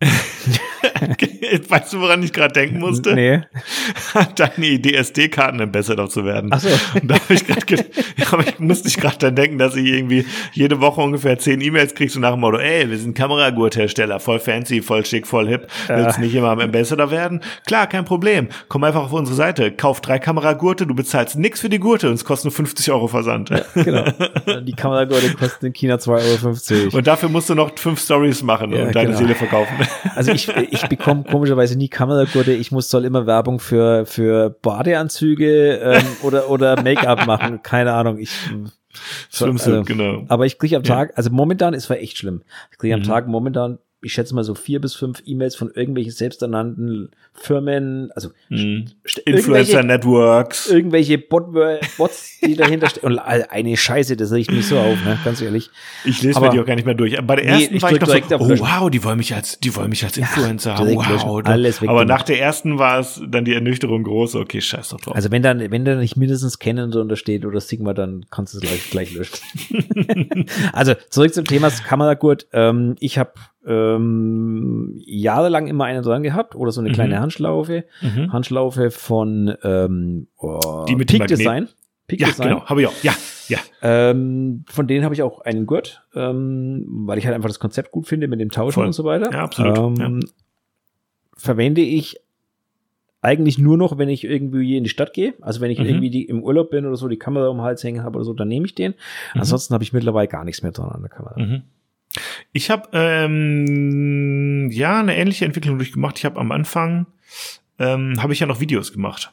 A: *laughs* *laughs* weißt du, woran ich gerade denken musste?
B: nee. *laughs*
A: Deine Idee, SD-Karten-Ambassador zu werden.
B: Ach so.
A: Und *laughs* da habe ich gerade, ge- aber ich musste ich gerade dann denken, dass ich irgendwie jede Woche ungefähr zehn E-Mails kriegst und nach dem Motto, ey, wir sind Kameragurthersteller, voll fancy, voll schick, voll hip. Willst nicht immer am Ambassador werden? Klar, kein Problem. Komm einfach auf unsere Seite, kauf drei Kameragurte, du bezahlst nix für die Gurte und es kostet nur 50 Euro Versand.
B: Genau. Die Kameragurte kosten in China 2,50 Euro.
A: Und dafür musst du noch fünf Stories machen
B: Ja,
A: und deine
B: genau.
A: Seele verkaufen.
B: Also ich, ich bekomme komischerweise nie Kameragurte. Ich muss soll immer Werbung für, für Badeanzüge ähm, oder, oder Make-up machen. Keine Ahnung. Ich,
A: Swimsuit,
B: also,
A: genau.
B: Aber ich kriege am Tag, also momentan ist war echt schlimm. Ich kriege
A: Mhm.
B: am Tag momentan, ich schätze mal so vier bis fünf E-Mails von irgendwelchen selbsternannten Firmen, also
A: Mhm.
B: st-
A: Influencer
B: irgendwelche,
A: Networks.
B: irgendwelche Bot Bots, die dahinter stehen. Und eine Scheiße, das riecht mich so auf, ne? ganz ehrlich.
A: Ich lese
B: Aber-
A: mir die auch gar nicht mehr durch. Bei der
B: Nee,
A: ersten
B: ich
A: war ich noch so, oh wow, die wollen mich als, die wollen mich als Influencer haben. Wow.
B: Alles
A: Aber
B: weggemacht.
A: nach der ersten war es dann die Ernüchterung groß. Okay, scheiß doch drauf.
B: Also wenn dann, wenn da nicht mindestens Canon so untersteht oder Sigma, dann kannst du es gleich, gleich löschen. *laughs* also zurück zum Thema Kameragurt. Ähm, ich habe ähm, jahrelang immer einen dran gehabt oder so eine kleine
A: Mhm.
B: Handschlaufe.
A: Mhm.
B: Handschlaufe von ähm, oh,
A: Die mit
B: Peak
A: Magnet-
B: Design. Peak
A: ja,
B: Design.
A: genau, habe ich auch. Ja, ja.
B: Ähm, von denen habe ich auch einen Gurt, ähm, weil ich halt einfach das Konzept gut finde mit dem Tauschen
A: Voll.
B: und so weiter.
A: Ja, absolut,
B: Ähm, Verwende ich eigentlich nur noch, wenn ich irgendwie in die Stadt gehe. Also wenn ich
A: Mhm.
B: irgendwie die, im Urlaub bin oder so, die Kamera um den Hals hängen habe oder so, dann nehme ich den. Ansonsten habe ich mittlerweile gar nichts mehr dran an der Kamera.
A: Mhm. Ich habe ähm, ja eine ähnliche Entwicklung durchgemacht. Ich habe am Anfang ähm, habe ich ja noch Videos gemacht.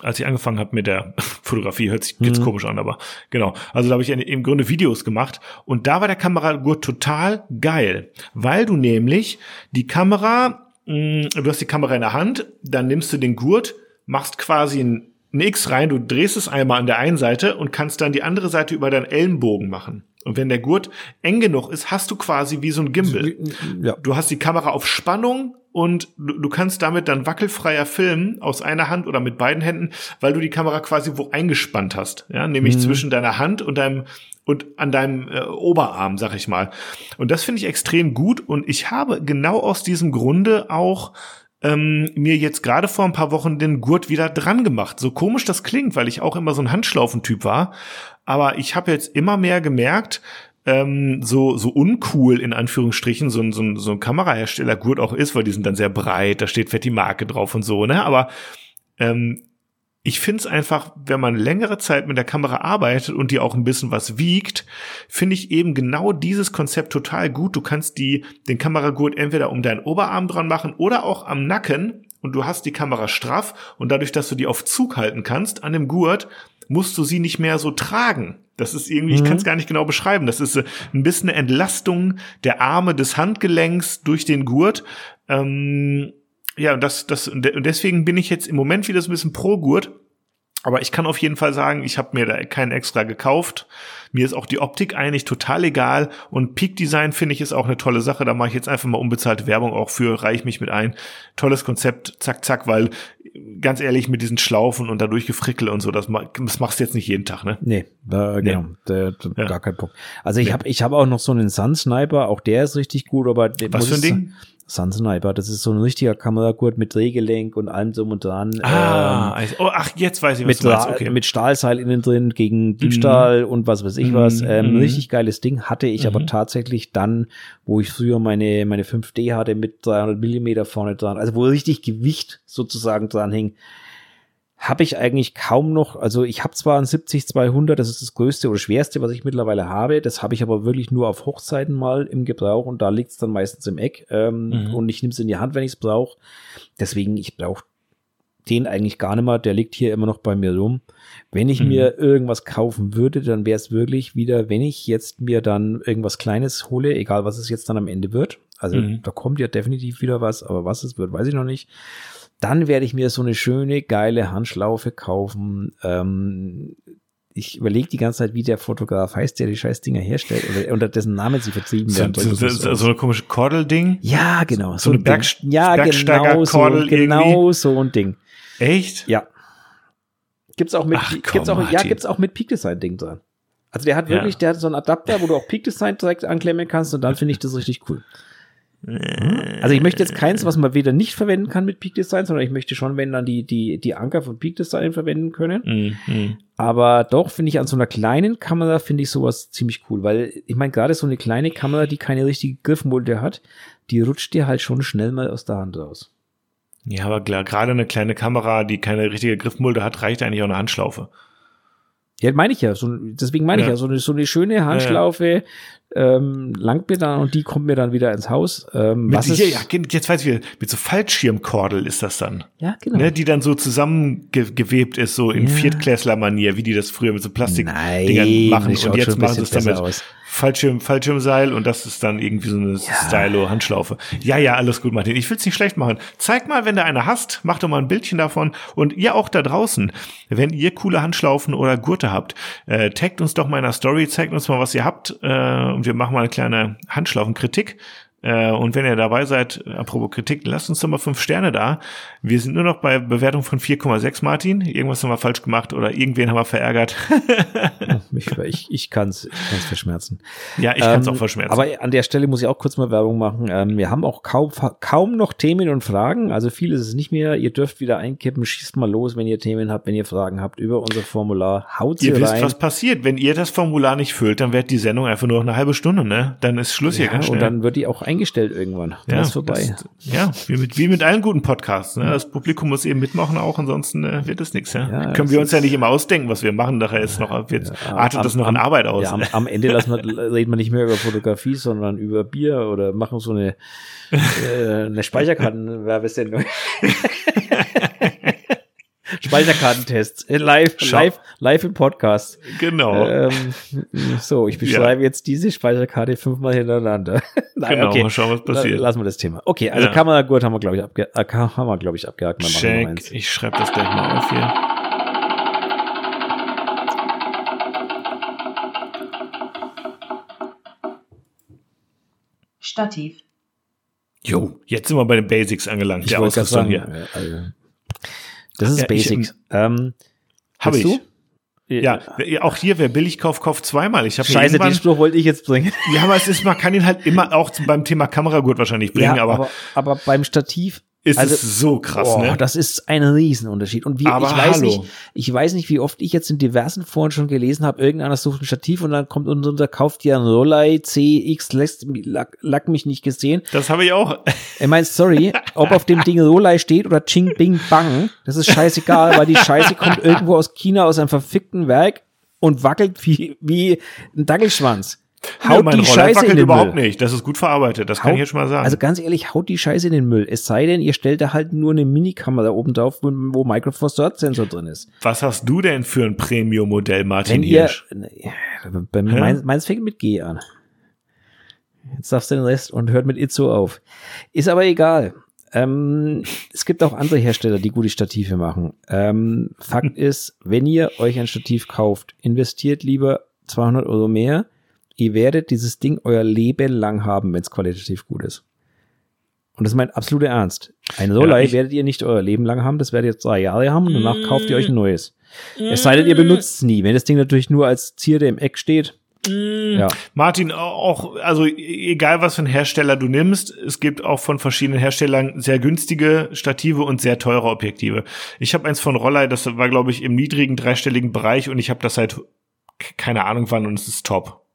A: Als ich angefangen habe mit der *laughs* Fotografie, hört sich jetzt
B: Mhm.
A: komisch an, aber genau. Also da habe ich im Grunde Videos gemacht und da war der Kameragurt total geil, weil du nämlich die Kamera, mh, du hast die Kamera in der Hand, dann nimmst du den Gurt, machst quasi ein, ein X rein, du drehst es einmal an der einen Seite und kannst dann die andere Seite über deinen Ellenbogen machen. Und wenn der Gurt eng genug ist, hast du quasi wie so ein Gimbal.
B: Ja.
A: Du hast die Kamera auf Spannung und du, du kannst damit dann wackelfreier filmen aus einer Hand oder mit beiden Händen, weil du die Kamera quasi wo eingespannt hast, ja, nämlich
B: Mhm.
A: zwischen deiner Hand und deinem und an deinem äh, Oberarm, sag ich mal. Und das finde ich extrem gut und ich habe genau aus diesem Grunde auch ähm, mir jetzt gerade vor ein paar Wochen den Gurt wieder dran gemacht. So komisch das klingt, weil ich auch immer so ein Handschlaufentyp war. Aber ich habe jetzt immer mehr gemerkt, ähm, so, so uncool in Anführungsstrichen so ein, so so ein Kameraherstellergurt auch ist, weil die sind dann sehr breit, da steht fett die Marke drauf und so, ne? Aber ähm, ich finde es einfach, wenn man längere Zeit mit der Kamera arbeitet und die auch ein bisschen was wiegt, finde ich eben genau dieses Konzept total gut. Du kannst die, den Kameragurt entweder um deinen Oberarm dran machen oder auch am Nacken und du hast die Kamera straff und dadurch, dass du die auf Zug halten kannst an dem Gurt, musst du sie nicht mehr so tragen. Das ist irgendwie, mhm. ich kann es gar nicht genau beschreiben. Das ist äh, ein bisschen eine Entlastung der Arme des Handgelenks durch den Gurt. Ähm, ja, und das, das, und deswegen bin ich jetzt im Moment wieder so ein bisschen pro Gurt. Aber ich kann auf jeden Fall sagen, ich habe mir da keinen extra gekauft. Mir ist auch die Optik eigentlich total egal. Und Peak Design finde ich ist auch eine tolle Sache. Da mache ich jetzt einfach mal unbezahlte Werbung auch für, reich mich mit ein. Tolles Konzept, zack, zack, weil ganz ehrlich, mit diesen Schlaufen und dadurch gefrickel und so, das, das machst du jetzt nicht jeden Tag, ne?
B: Nee, da, genau, nee. Der, der, ja. gar kein Punkt. Also ich nee. habe ich hab auch noch so einen Sun Sniper, auch der ist richtig gut, aber
A: Was für ein Ding?
B: Sun Sniper, das ist so ein richtiger Kameragurt mit Drehgelenk und allem so und dran.
A: Ah, ähm, oh, ach, jetzt weiß ich, was
B: mit, du meinst. Okay. mit Stahlseil innen drin gegen Diebstahl mhm. und was weiß ich was. Mhm. Ähm, mhm. richtig geiles Ding hatte ich aber mhm. tatsächlich dann, wo ich früher meine, meine 5D hatte mit 300 Millimeter vorne dran, also wo richtig Gewicht sozusagen dran hing habe ich eigentlich kaum noch, also ich habe zwar ein 70-200, das ist das größte oder schwerste, was ich mittlerweile habe, das habe ich aber wirklich nur auf Hochzeiten mal im Gebrauch und da liegt es dann meistens im Eck ähm, mhm. und ich nehme es in die Hand, wenn ich es brauche. Deswegen, ich brauche den eigentlich gar nicht mehr, der liegt hier immer noch bei mir rum. Wenn ich mhm. mir irgendwas kaufen würde, dann wäre es wirklich wieder, wenn ich jetzt mir dann irgendwas Kleines hole, egal was es jetzt dann am Ende wird. Also mhm. da kommt ja definitiv wieder was, aber was es wird, weiß ich noch nicht dann werde ich mir so eine schöne, geile Handschlaufe kaufen. Ähm, ich überlege die ganze Zeit, wie der Fotograf heißt, der die scheiß Dinger herstellt oder unter dessen Namen sie vertrieben werden.
A: So, so, so, so eine komische Kordelding?
B: Ja, genau.
A: So, so eine Berg,
B: ja, genau so, genau so ein Ding.
A: Echt?
B: Ja. Gibt's auch mit, Ach, komm, gibt's auch, ja, gibt's auch mit Peak Design Ding dran. Also der hat wirklich, ja. der hat so einen Adapter, wo du auch Peak Design direkt anklemmen kannst und dann finde ich das richtig cool. Also ich möchte jetzt keins, was man wieder nicht verwenden kann mit Peak Design, sondern ich möchte schon, wenn dann die, die, die Anker von Peak Design verwenden können. Mhm. Aber doch finde ich an so einer kleinen Kamera finde ich sowas ziemlich cool, weil ich meine, gerade so eine kleine Kamera, die keine richtige Griffmulde hat, die rutscht dir halt schon schnell mal aus der Hand raus.
A: Ja, aber klar, gerade eine kleine Kamera, die keine richtige Griffmulde hat, reicht eigentlich auch eine Handschlaufe.
B: Ja, meine ich ja. So, deswegen meine ja. ich ja, so eine, so eine schöne Handschlaufe, ja, ähm, langt mir dann und die kommt mir dann wieder ins Haus. Ähm,
A: mit, was ist, ja, jetzt weiß ich, mit so Fallschirmkordel ist das dann.
B: Ja, genau.
A: Ne, die dann so zusammengewebt ist, so in. Viertklässler-Manier, wie die das früher mit so Plastikdingern machen. Und jetzt machen sie es damit. Aus. Fallschirm, Fallschirmseil und das ist dann irgendwie so eine ja. Stylo-Handschlaufe. Ja, ja, alles gut, Martin. Ich will's nicht schlecht machen. Zeig mal, wenn du eine hast, mach doch mal ein Bildchen davon. Und ihr auch da draußen, wenn ihr coole Handschlaufen oder Gurte habt, äh, taggt uns doch mal in der Story, zeigt uns mal, was ihr habt. Äh, und wir machen mal eine kleine Handschlaufenkritik. Äh, und wenn ihr dabei seid, apropos Kritik, lasst uns doch mal fünf Sterne da. Wir sind nur noch bei Bewertung von 4,6, Martin. Irgendwas haben wir falsch gemacht oder irgendwen haben wir verärgert.
B: ich ich, ich kann es ich kann's verschmerzen.
A: Ja, ich kann es ähm, auch verschmerzen.
B: Aber an der Stelle muss ich auch kurz mal Werbung machen. Ähm, wir haben auch kaum, kaum noch Themen und Fragen. Also viel ist es nicht mehr. Ihr dürft wieder einkippen. Schießt mal los, wenn ihr Themen habt, wenn ihr Fragen habt über unser Formular. Haut sie
A: Ihr
B: wisst,
A: was passiert. Wenn ihr das Formular nicht füllt, dann wird die Sendung einfach nur noch eine halbe Stunde, ne? Dann ist Schluss ja, hier ganz schnell.
B: Und dann wird die auch eingestellt irgendwann. Dann
A: ja,
B: ist vorbei.
A: Das, ja, wie mit, wie mit allen guten Podcasts. Ne? Das Publikum muss eben mitmachen auch, ansonsten äh, wird es nichts. Ja? ja Können wir uns ja nicht immer ausdenken, was wir machen. Daher ist noch, wird, ja, artet am, das noch in Arbeit aus. Ja,
B: am, am Ende lassen wir, *laughs* reden wir nicht mehr über Fotografie, sondern über Bier oder machen so eine, *laughs* äh, eine Speicherkartenwerbesendung. *laughs* Speicherkartentests äh, live, live, live im Podcast.
A: Genau. Ähm,
B: so, ich beschreibe ja. jetzt diese Speicherkarte fünfmal hintereinander. *laughs*
A: Nein, genau, okay. mal schauen, was passiert.
B: Lassen wir das Thema. Okay, also ja. Kameragurt haben wir, glaube ich, abge äh, haben wir, glaube ich, abgehakt.
A: Check. Ich schreibe das gleich mal auf hier.
C: Stativ.
A: Jo, jetzt sind wir bei den Basics angelangt.
B: Ich der Ausrüstung sagen, hier. Also, das ist ja, Basics. Ähm,
A: Habe ich. Du? Ja, auch hier, wer billig kauft, kauft zweimal. Ich
B: Scheiße, den Spruch wollte ich jetzt bringen.
A: Ja, aber es ist, man kann ihn halt immer auch beim Thema Kameragurt wahrscheinlich bringen, ja, aber,
B: aber, aber beim Stativ
A: ist
B: Also,
A: es so krass,
B: Oh,
A: ne?
B: das ist ein Riesenunterschied. Und wie,
A: Aber
B: ich weiß
A: hallo.
B: nicht, ich weiß nicht, wie oft ich jetzt in diversen Foren schon gelesen habe, irgendeiner sucht ein Stativ und dann kommt unten unter, kauft dir ein Rollei CX, lässt, lack, lack mich nicht gesehen.
A: Das habe ich auch.
B: Ich meine, sorry, *laughs* ob auf dem Ding Rolei steht oder Ching Bing Bang, das ist scheißegal, weil die Scheiße kommt irgendwo aus China, aus einem verfickten Werk und wackelt wie, wie ein Dackelschwanz.
A: Ja,
B: Haut
A: mein
B: die Scheiße in den
A: überhaupt
B: Müll.
A: nicht. Das ist gut verarbeitet. Das kann ich jetzt schon mal sagen.
B: Also ganz ehrlich, haut die Scheiße in den Müll. Es sei denn, ihr stellt da halt nur eine Minikamera oben drauf, wo, wo Micro Four Third Sensor drin ist.
A: Was hast du denn für ein Premium-Modell, Martin
B: Wenn ihr,
A: Hirsch?
B: ja, bei mir,
A: Hä?
B: meins, meins fängt mit G an. Jetzt darfst du den Rest und hört mit Itzo auf. Ist aber egal. Ähm, es gibt auch andere Hersteller, die gute Stative machen. Ähm, Fakt *laughs* ist, wenn ihr euch ein Stativ kauft, investiert lieber 200 Euro mehr. Ihr werdet dieses Ding euer Leben lang haben, wenn es qualitativ gut ist. Und das ist mein absoluter Ernst. Ein Rollei
A: ich-
B: werdet ihr nicht euer Leben lang haben, das werdet ihr jetzt drei Jahre haben und danach kauft ihr euch ein neues. Es sei denn, ihr benutzt es nie. Wenn das Ding natürlich nur als Zierde im Eck steht, ja.
A: Martin, auch, also egal was für einen Hersteller du nimmst, es gibt auch von verschiedenen Herstellern sehr günstige Stative und sehr teure Objektive. Ich habe eins von Rollei, das war, glaube ich, im niedrigen dreistelligen Bereich und ich habe das seit keine Ahnung wann und es ist top.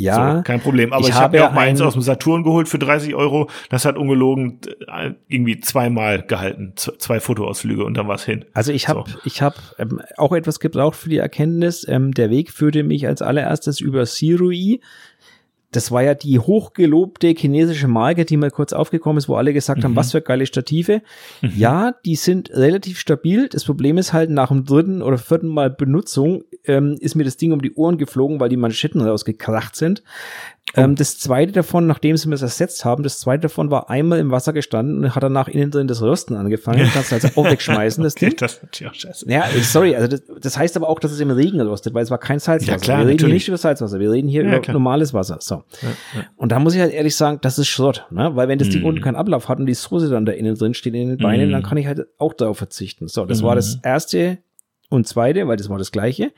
B: Ja,
A: so, kein Problem. Aber
B: ich
A: ich, habe mir
B: ja
A: auch mal eins
B: ein-
A: aus dem Saturn geholt für 30 Euro. Das hat ungelogen äh, irgendwie zweimal gehalten. Zwei Fotoausflüge und dann war's hin.
B: Also ich habe
A: So.
B: ich habe ähm, auch etwas gebraucht für die Erkenntnis. Ähm, der Weg führte mich als allererstes über Sirui. Das war ja die hochgelobte chinesische Marke, die mal kurz aufgekommen ist, wo alle gesagt haben, was für geile Stative. Ja, die sind relativ stabil. Das Problem ist halt, nach dem dritten oder vierten Mal Benutzung ähm, ist mir das Ding um die Ohren geflogen, weil die Manschetten rausgekracht sind. Ähm, das zweite davon, nachdem sie mir das ersetzt haben, das zweite davon war einmal im Wasser gestanden und hat danach innen drin das Rösten angefangen. Kannst du also auch wegschmeißen, das *laughs*
A: Okay,
B: Ding.
A: das ist natürlich auch scheiße.
B: Ja, sorry, also das, das heißt aber auch, dass es im Regen rostet, weil es war kein Salzwasser.
A: Ja, klar,
B: wir reden hier
A: natürlich.
B: nicht über Salzwasser, wir reden hier
A: Ja,
B: über
A: klar.
B: normales Wasser. So. Und da muss ich halt ehrlich sagen, das ist Schrott, ne? Weil wenn das
A: Mhm.
B: Ding unten keinen Ablauf hat und die Soße dann da innen drin steht in den Beinen,
A: Mhm.
B: dann kann ich halt auch darauf verzichten. So, das war das erste und zweite, weil das war das gleiche.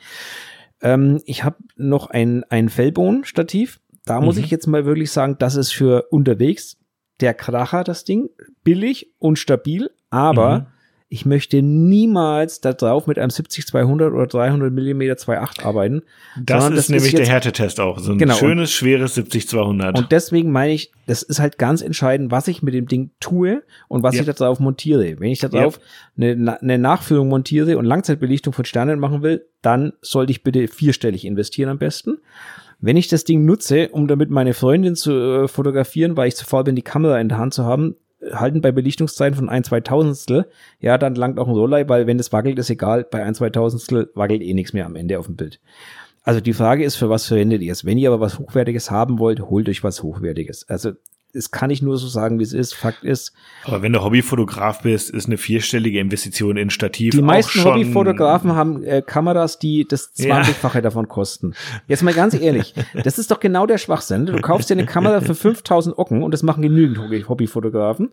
B: Ähm, ich habe noch ein, ein Fellbohnen-Stativ. Da muss
A: Mhm.
B: ich jetzt mal wirklich sagen, das ist für unterwegs der Kracher, das Ding. Billig und stabil, aber
A: Mhm.
B: ich möchte niemals da drauf mit einem 70-200 oder 300 Millimeter 2.8 arbeiten.
A: Das ist nämlich
B: jetzt-
A: der Härtetest auch. So ein
B: Genau, und-
A: schönes, schweres 70-200.
B: Und deswegen meine ich, das ist halt ganz entscheidend, was ich mit dem Ding tue und was
A: Ja.
B: ich da drauf montiere. Wenn ich da drauf eine, Na- eine Nachführung montiere und Langzeitbelichtung von Sternen machen will, dann sollte ich bitte vierstellig investieren am besten. Wenn ich das Ding nutze, um damit meine Freundin zu äh, fotografieren, weil ich zu faul bin, die Kamera in der Hand zu haben, äh, halten bei Belichtungszeiten von ein, zwei Tausendstel, ja, dann langt auch ein Rollei, weil wenn das wackelt, ist egal, bei ein, zwei Tausendstel wackelt eh nichts mehr am Ende auf dem Bild. Also die Frage ist, für was verwendet ihr es? Wenn ihr aber was Hochwertiges haben wollt, holt euch was Hochwertiges. Also es kann ich nur so sagen, wie es ist. Fakt ist,
A: Aber wenn du Hobbyfotograf bist, ist eine vierstellige Investition in Stativ
B: die meisten Hobbyfotografen haben äh, Kameras, die das
A: Ja.
B: 20-fache davon kosten. Jetzt mal ganz ehrlich, *laughs* das ist doch genau der Schwachsinn. Du kaufst dir eine Kamera für 5000 Ocken und das machen genügend Hobby- Hobbyfotografen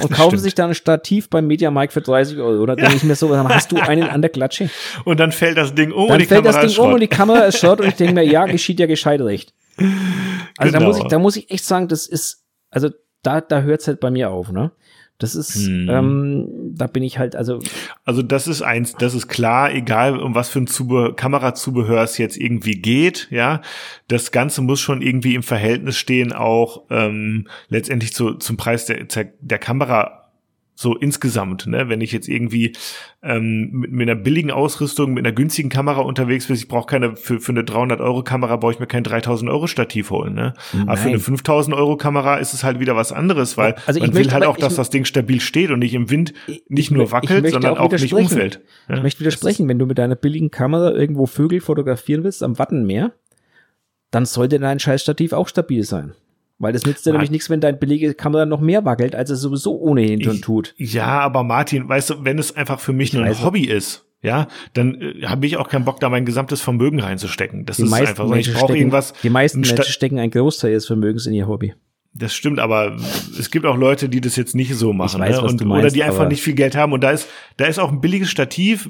B: und kaufen
A: stimmt.
B: sich dann ein Stativ beim Media Mike für 30 Euro. Oder denke ich mir so, hast du *laughs* einen an der Klatsche?
A: Und dann fällt das Ding um
B: Dann
A: und die
B: fällt
A: Kamera
B: das Ding um und die Kamera ist Schrott und ich denke mir, ja, *laughs* geschieht ja gescheit recht. Also da
A: Genau.
B: muss ich, da muss ich echt sagen, das ist, also da, da hört's halt bei mir auf, ne? Das ist,
A: Hm.
B: ähm, da bin ich halt, also
A: Also das ist eins, das ist klar, egal um was für ein Zube Kamerazubehör es jetzt irgendwie geht, ja. Das Ganze muss schon irgendwie im Verhältnis stehen, auch ähm, letztendlich zu, zum Preis der, der Kamera so insgesamt, ne? Wenn ich jetzt irgendwie ähm, mit, mit einer billigen Ausrüstung, mit einer günstigen Kamera unterwegs bin, ich brauche keine, für, für eine 300 Euro Kamera brauche ich mir kein 3000 Euro Stativ holen, ne? Aber für eine 5000 Euro Kamera ist es halt wieder was anderes, weil
B: Also ich
A: man will halt auch, dass das Ding stabil steht und nicht im Wind
B: Ich-
A: nicht
B: ich
A: nur wackelt, sondern
B: auch
A: auch, nicht umfällt. Ja,
B: ich möchte widersprechen, wenn du mit deiner billigen Kamera irgendwo Vögel fotografieren willst am Wattenmeer, dann sollte dein Scheißstativ auch stabil sein. Weil das nützt dir
A: Mann.
B: nämlich nichts, wenn deine billige Kamera noch mehr wackelt, als es sowieso ohnehin schon
A: Ich-
B: tut.
A: Ja, aber Martin, weißt du, wenn es einfach für mich nur ein. Hobby ist, ja, dann äh, habe ich auch keinen Bock, da mein gesamtes Vermögen reinzustecken. Das
B: Die
A: ist einfach so. Ich brauche irgendwas.
B: die meisten
A: ein
B: Menschen stecken einen Großteil ihres Vermögens in ihr Hobby.
A: Das stimmt, aber es gibt auch Leute, die das jetzt nicht so machen,
B: weiß,
A: ne? und,
B: meinst,
A: oder die einfach nicht viel Geld haben. Und da ist, da ist auch ein billiges Stativ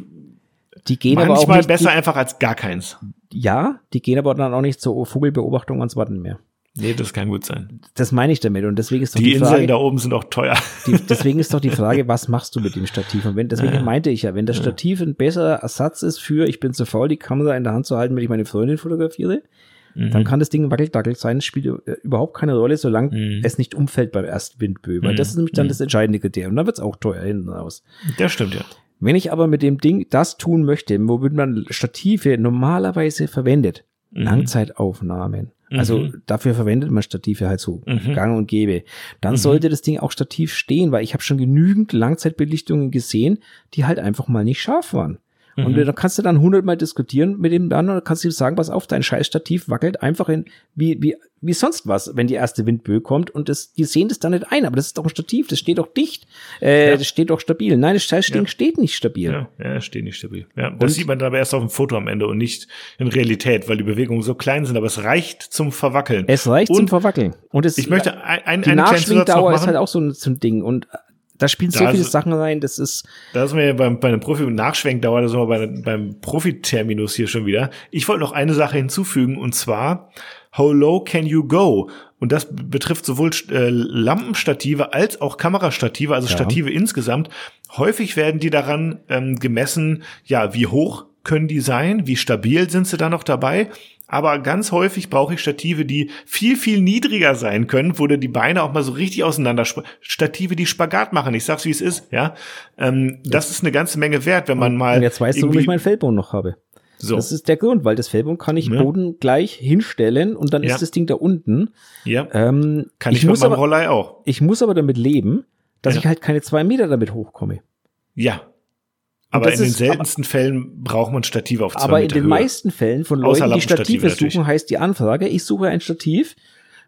B: Die gehen aber auch
A: manchmal
B: nicht,
A: besser einfach als gar keins.
B: Die, ja, die gehen aber dann auch nicht zur Vogelbeobachtung ans Wattenmeer.
A: Nee, das kann gut sein.
B: Das meine ich damit. Und deswegen ist doch
A: Die,
B: die,
A: Inseln
B: Frage,
A: da oben sind auch teuer.
B: die, deswegen ist doch die Frage, *laughs* was machst du mit dem Stativ? Und wenn, deswegen meinte ich ja, wenn das Stativ ein besserer Ersatz ist für, ich bin zu faul, die Kamera in der Hand zu halten, wenn ich meine Freundin fotografiere,
A: Mhm.
B: dann kann das Ding wackeldackel sein, spielt äh, überhaupt keine Rolle, solange
A: Mhm.
B: es nicht umfällt beim ersten Windböe. Weil
A: Mhm.
B: das ist nämlich dann
A: Mhm.
B: das entscheidende Kriterium. Dann wird es auch teuer hinten raus.
A: Das stimmt, ja.
B: Wenn ich aber mit dem Ding das tun möchte, womit man Stative normalerweise verwendet,
A: Mhm.
B: Langzeitaufnahmen, also
A: Mhm.
B: dafür verwendet man Stative halt so
A: Mhm.
B: gang und gäbe, dann
A: Mhm.
B: sollte das Ding auch stativ stehen, weil ich habe schon genügend Langzeitbelichtungen gesehen, die halt einfach mal nicht scharf waren. Und
A: Mhm.
B: da kannst du dann hundertmal diskutieren mit dem dann und kannst du ihm sagen, pass auf, dein scheiß Stativ wackelt einfach in, wie, wie, wie sonst was, wenn die erste Windböe kommt und das, die sehen das dann nicht ein, aber das ist doch ein Stativ, das steht doch dicht, äh,
A: Ja.
B: das steht doch stabil. Nein, das scheiß Ding
A: Ja.
B: steht nicht stabil.
A: Ja, ja, steht nicht stabil. Ja, das
B: Und-
A: sieht man dann aber erst auf dem Foto am Ende und nicht in Realität, weil die Bewegungen so klein sind, aber es reicht zum Verwackeln.
B: Es reicht
A: und
B: zum Verwackeln. Und es,
A: Ich möchte ein, ein,
B: die Nachschwingdauer ist halt auch so ein, so ein Ding und da spielen so viele
A: ist-
B: Sachen rein, das ist,
A: Da sind wir ja beim, bei einem Profi- und Nachschwenkdauer, da sind wir bei, beim Profi-Terminus hier schon wieder. Ich wollte noch eine Sache hinzufügen und zwar, how low can you go? Und das betrifft sowohl äh, Lampenstative als auch Kamerastative, also
B: Ja.
A: Stative insgesamt. Häufig werden die daran ähm, gemessen, ja, wie hoch können die sein, wie stabil sind sie da noch dabei. Aber ganz häufig brauche ich Stative, die viel, viel niedriger sein können, wo du die Beine auch mal so richtig auseinander, Stative, die Spagat machen. Ich sag's, wie es ist, ja. Ähm, das ist eine ganze Menge wert, wenn man mal.
B: und jetzt weißt du,
A: irgendwie-
B: ich meinen Fellboden noch habe.
A: so,
B: Das ist der Grund, weil das Fellboden kann ich
A: Ja.
B: bodengleich hinstellen und dann
A: Ja.
B: ist das Ding da unten.
A: ja,
B: Ähm,
A: kann ich,
B: ich
A: mit
B: muss
A: meinem
B: aber,
A: Rollei auch.
B: ich muss aber damit leben, dass
A: Ja.
B: ich halt keine zwei Meter damit hochkomme.
A: Ja. Aber in den
B: ist-
A: seltensten Fällen braucht man Stative auf zwei
B: Aber in
A: Meter
B: den
A: Höhe.
B: meisten Fällen von Leuten, die Stative
A: natürlich.
B: suchen, heißt die Anfrage, ich suche ein Stativ,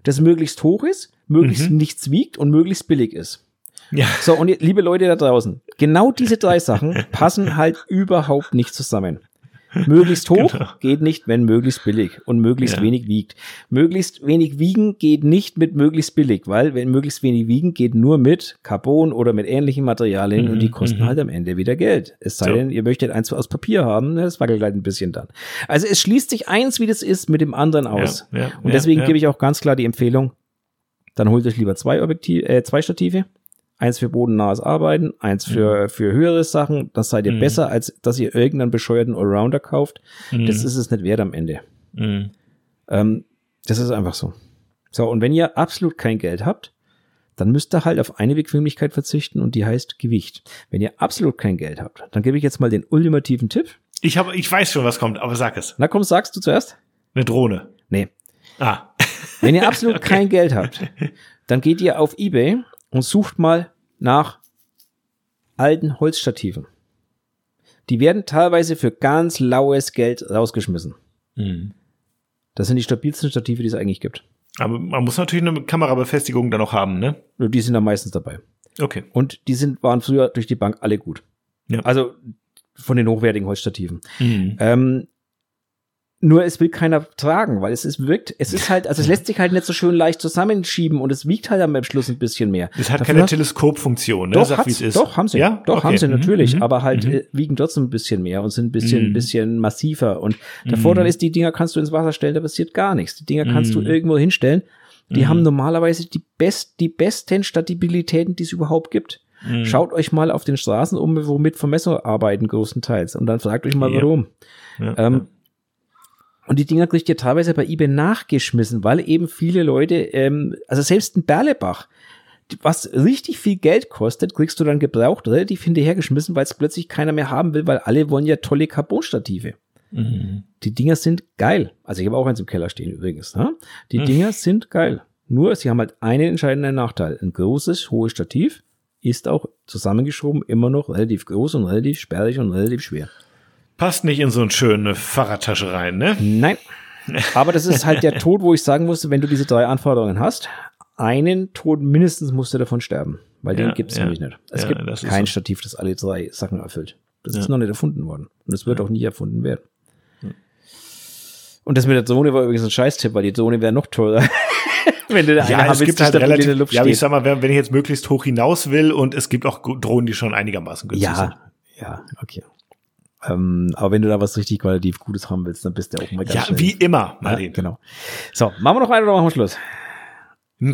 B: das möglichst hoch ist, möglichst
A: Mhm.
B: nichts wiegt und möglichst billig ist.
A: Ja.
B: So, und liebe Leute da draußen, genau diese drei Sachen *laughs* passen halt überhaupt nicht zusammen. Möglichst hoch
A: Genau.
B: geht nicht, wenn möglichst billig und möglichst
A: Ja.
B: wenig wiegt. Möglichst wenig wiegen geht nicht mit möglichst billig, weil wenn möglichst wenig wiegen geht nur mit Carbon oder mit ähnlichen Materialien
A: Mhm,
B: und die kosten
A: mhm.
B: halt am Ende wieder Geld. Es sei
A: So.
B: denn, ihr möchtet eins aus Papier haben, ne, das wackelt halt ein bisschen dann. Also es schließt sich eins, wie das ist, mit dem anderen aus.
A: Ja, ja,
B: und deswegen gebe ich auch ganz klar die Empfehlung, dann holt euch lieber zwei Objektive, äh, zwei Stative. Eins für bodennahes Arbeiten, eins für, für höhere Sachen. Das seid ihr
A: Mhm.
B: besser, als dass ihr irgendeinen bescheuerten Allrounder kauft.
A: Mhm.
B: Das ist es nicht wert am Ende.
A: Mhm.
B: Ähm, das ist einfach so. So, und wenn ihr absolut kein Geld habt, dann müsst ihr halt auf eine Bequemlichkeit verzichten und die heißt Gewicht. Wenn ihr absolut kein Geld habt, dann gebe ich jetzt mal den ultimativen Tipp.
A: Ich habe, ich weiß schon, was kommt, aber sag es.
B: Na komm, sagst du zuerst?
A: Eine Drohne.
B: Nee.
A: Ah.
B: Wenn ihr absolut *laughs* kein Geld habt, dann geht ihr auf Ebay und sucht mal nach alten Holzstativen. Die werden teilweise für ganz laues Geld rausgeschmissen.
A: Mhm.
B: Das sind die stabilsten Stative, die es eigentlich gibt.
A: Aber man muss natürlich eine Kamerabefestigung dann noch haben, ne?
B: Die sind da meistens dabei.
A: Okay.
B: Und die sind, waren früher durch die Bank alle gut.
A: Ja.
B: Also von den hochwertigen Holzstativen.
A: Mhm.
B: Ähm, nur es will keiner tragen, weil es ist wirkt, es ist halt, also es lässt sich halt nicht so schön leicht zusammenschieben und es wiegt halt am Schluss ein bisschen mehr.
A: Es hat
B: Dafür
A: keine Teleskopfunktion, ne?
B: Doch,
A: Sag,
B: hat's,
A: ist.
B: doch, haben sie.
A: Ja?
B: Doch,
A: Okay.
B: haben sie
A: Mhm,
B: natürlich,
A: mhm,
B: aber halt
A: mhm.
B: äh, wiegen trotzdem ein bisschen mehr und sind ein bisschen,
A: Mhm.
B: bisschen massiver. Und der
A: Mhm.
B: Vorteil ist, die Dinger kannst du ins Wasser stellen, da passiert gar nichts. Die Dinger kannst
A: Mhm.
B: du irgendwo hinstellen. Die
A: Mhm.
B: haben normalerweise die, best, die besten Stabilitäten, die es überhaupt gibt.
A: Mhm.
B: Schaut euch mal auf den Straßen um, womit Vermesser arbeiten, größtenteils. Und dann fragt euch mal, warum.
A: Ja,
B: Ähm, und die Dinger kriegt ihr teilweise bei eBay nachgeschmissen, weil eben viele Leute, ähm, also selbst ein Berlebach, was richtig viel Geld kostet, kriegst du dann gebraucht relativ hinterhergeschmissen, weil es plötzlich keiner mehr haben will, weil alle wollen ja tolle Carbonstative.
A: Mhm.
B: Die Dinger sind geil. Also ich habe auch eins im Keller stehen übrigens. Ne? Die
A: Hm.
B: Dinger sind geil. Nur sie haben halt einen entscheidenden Nachteil. Ein großes, hohes Stativ ist auch zusammengeschoben immer noch relativ groß und relativ sperrig und relativ schwer.
A: Passt nicht in so eine schöne Fahrradtasche rein, ne?
B: Nein. *laughs* Aber das ist halt der Tod, wo ich sagen musste, wenn du diese drei Anforderungen hast, einen Tod mindestens musst du davon sterben. Weil
A: Ja,
B: den gibt's
A: ja.
B: nämlich nicht. Es
A: Ja,
B: gibt kein
A: so.
B: Stativ, das alle drei Sachen erfüllt. Das ist noch nicht erfunden worden. Und es wird auch nie erfunden werden. Und das mit der Drohne war übrigens ein Scheißtipp, weil die Drohne wäre noch teurer. *laughs* wenn du da
A: Ja, es gibt halt
B: stabil in
A: relativ,
B: der Luft
A: ja, aber ich sag mal, wenn, wenn ich jetzt möglichst hoch hinaus will und es gibt auch Drohnen, die schon einigermaßen günstig sind.
B: Ja, ja, okay. Ähm, aber wenn du da was richtig qualitativ Gutes haben willst, dann bist du auch mal ganz
A: Ja,
B: schnell.
A: wie immer,
B: ja,
A: Martin.
B: genau. So, machen wir noch einen oder machen wir Schluss?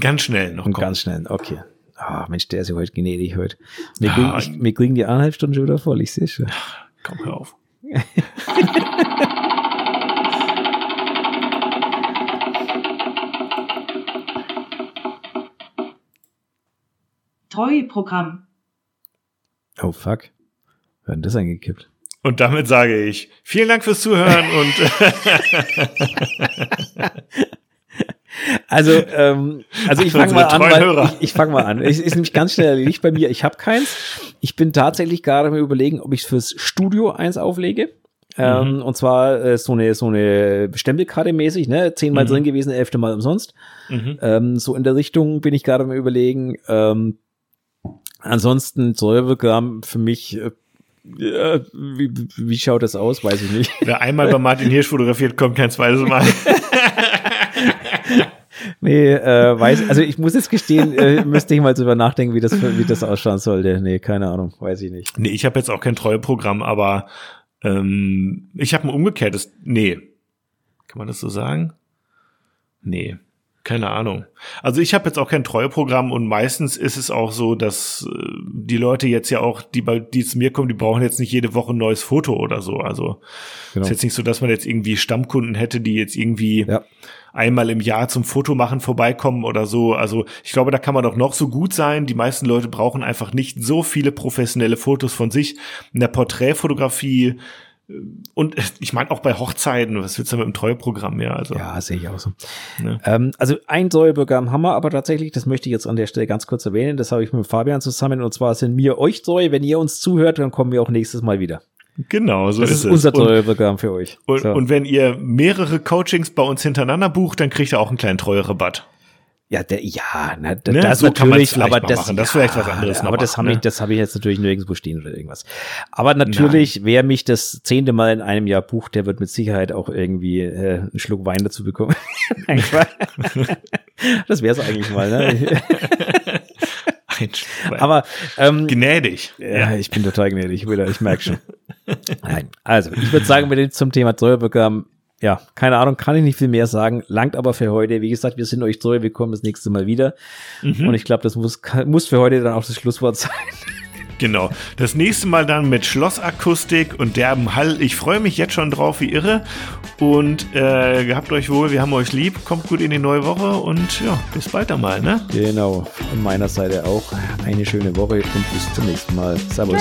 A: Ganz schnell noch.
B: Ganz schnell, okay. Ah, Mensch, der ist ja heute gnädig heute. Wir,
A: Ja,
B: kriegen, ich, wir kriegen die eineinhalb Stunden schon wieder voll, ich sehe schon.
A: Komm, hör auf. *laughs*
C: Treueprogramm.
B: Oh fuck. Wer hat denn das eingekippt?
A: Und damit sage ich vielen Dank fürs Zuhören *laughs* und
B: Also, ähm, also ich fange mal an, weil
A: Hörer.
B: ich, ich fange mal an. Es ist nämlich ganz schnell erledigt bei mir. Ich habe keins. Ich bin tatsächlich gerade mal überlegen, ob ich fürs Studio eins auflege. Ähm, und zwar äh, so eine so eine Stempelkarte mäßig, ne? Zehnmal drin gewesen, elfte Mal umsonst.
A: Mhm.
B: Ähm, so in der Richtung bin ich gerade mal überlegen. Ähm, ansonsten Säureprogramm für mich. Äh, ja, wie, wie schaut das aus? Weiß ich nicht.
A: wer einmal bei Martin Hirsch fotografiert, kommt kein zweites Mal. *laughs*
B: Nee, äh, weiß, also ich muss jetzt gestehen, äh, müsste ich mal drüber nachdenken, wie das, wie das ausschauen sollte. Nee, keine Ahnung, weiß ich nicht.
A: Nee, ich habe jetzt auch kein Treueprogramm, aber ähm, ich habe ein umgekehrtes. Nee. Kann man das so sagen? Nee. Keine Ahnung. Also ich habe jetzt auch kein Treueprogramm und meistens ist es auch so, dass äh, die Leute jetzt ja auch, die bei die zu mir kommen, die brauchen jetzt nicht jede Woche ein neues Foto oder so. Also
B: Genau.
A: ist jetzt nicht so, dass man jetzt irgendwie Stammkunden hätte, die jetzt irgendwie
B: Ja.
A: einmal im Jahr zum Fotomachen vorbeikommen oder so. Also ich glaube, da kann man doch noch so gut sein. Die meisten Leute brauchen einfach nicht so viele professionelle Fotos von sich. In der Porträtfotografie und *laughs* ich meine auch bei Hochzeiten, was willst du mit dem Treueprogramm ja? Also
B: Ja, sehe ich auch so.
A: Ne?
B: Ähm, also ein Säureprogramm haben wir aber tatsächlich, das möchte ich jetzt an der Stelle ganz kurz erwähnen, das habe ich mit Fabian zusammen und zwar sind mir euch treu, wenn ihr uns zuhört, dann kommen wir auch nächstes Mal wieder.
A: genau, so
B: Das
A: ist,
B: ist unser
A: und,
B: Säureprogramm für euch.
A: und,
B: So.
A: und wenn ihr mehrere Coachings bei uns hintereinander bucht, dann kriegt ihr auch einen kleinen Treuerabatt.
B: Ja, der, ja, na, da-
A: Ne,
B: das
A: so kann
B: natürlich,
A: vielleicht
B: aber das,
A: machen. Das ist vielleicht was anderes
B: Aber das habe
A: ne?
B: ich, das habe ich jetzt natürlich nirgendwo stehen oder irgendwas. Aber natürlich, wer mich das zehnte Mal in einem Jahr bucht, der wird mit Sicherheit auch irgendwie äh, einen Schluck Wein dazu bekommen. *laughs* Nein, *laughs* das wäre es eigentlich mal. Ne? *laughs*
A: Ein
B: Aber ähm,
A: gnädig.
B: ja, ich bin total gnädig, wieder, ich merke schon. Nein, also ich würde sagen, wir sind zum Thema Säureprogramm. Ja, keine Ahnung, kann ich nicht viel mehr sagen. Langt aber für heute. Wie gesagt, wir sind euch treu. Wir kommen das nächste Mal wieder. Und ich glaube, das muss, muss für heute dann auch das Schlusswort sein. *laughs*
A: Genau. Das nächste Mal dann mit Schlossakustik und derben Hall. Ich freue mich jetzt schon drauf wie irre. Und äh, gehabt euch wohl, wir haben euch lieb. Kommt gut in die neue Woche und ja, bis bald einmal, ne?
B: Genau. Von meiner Seite auch eine schöne Woche und bis zum nächsten Mal. Servus.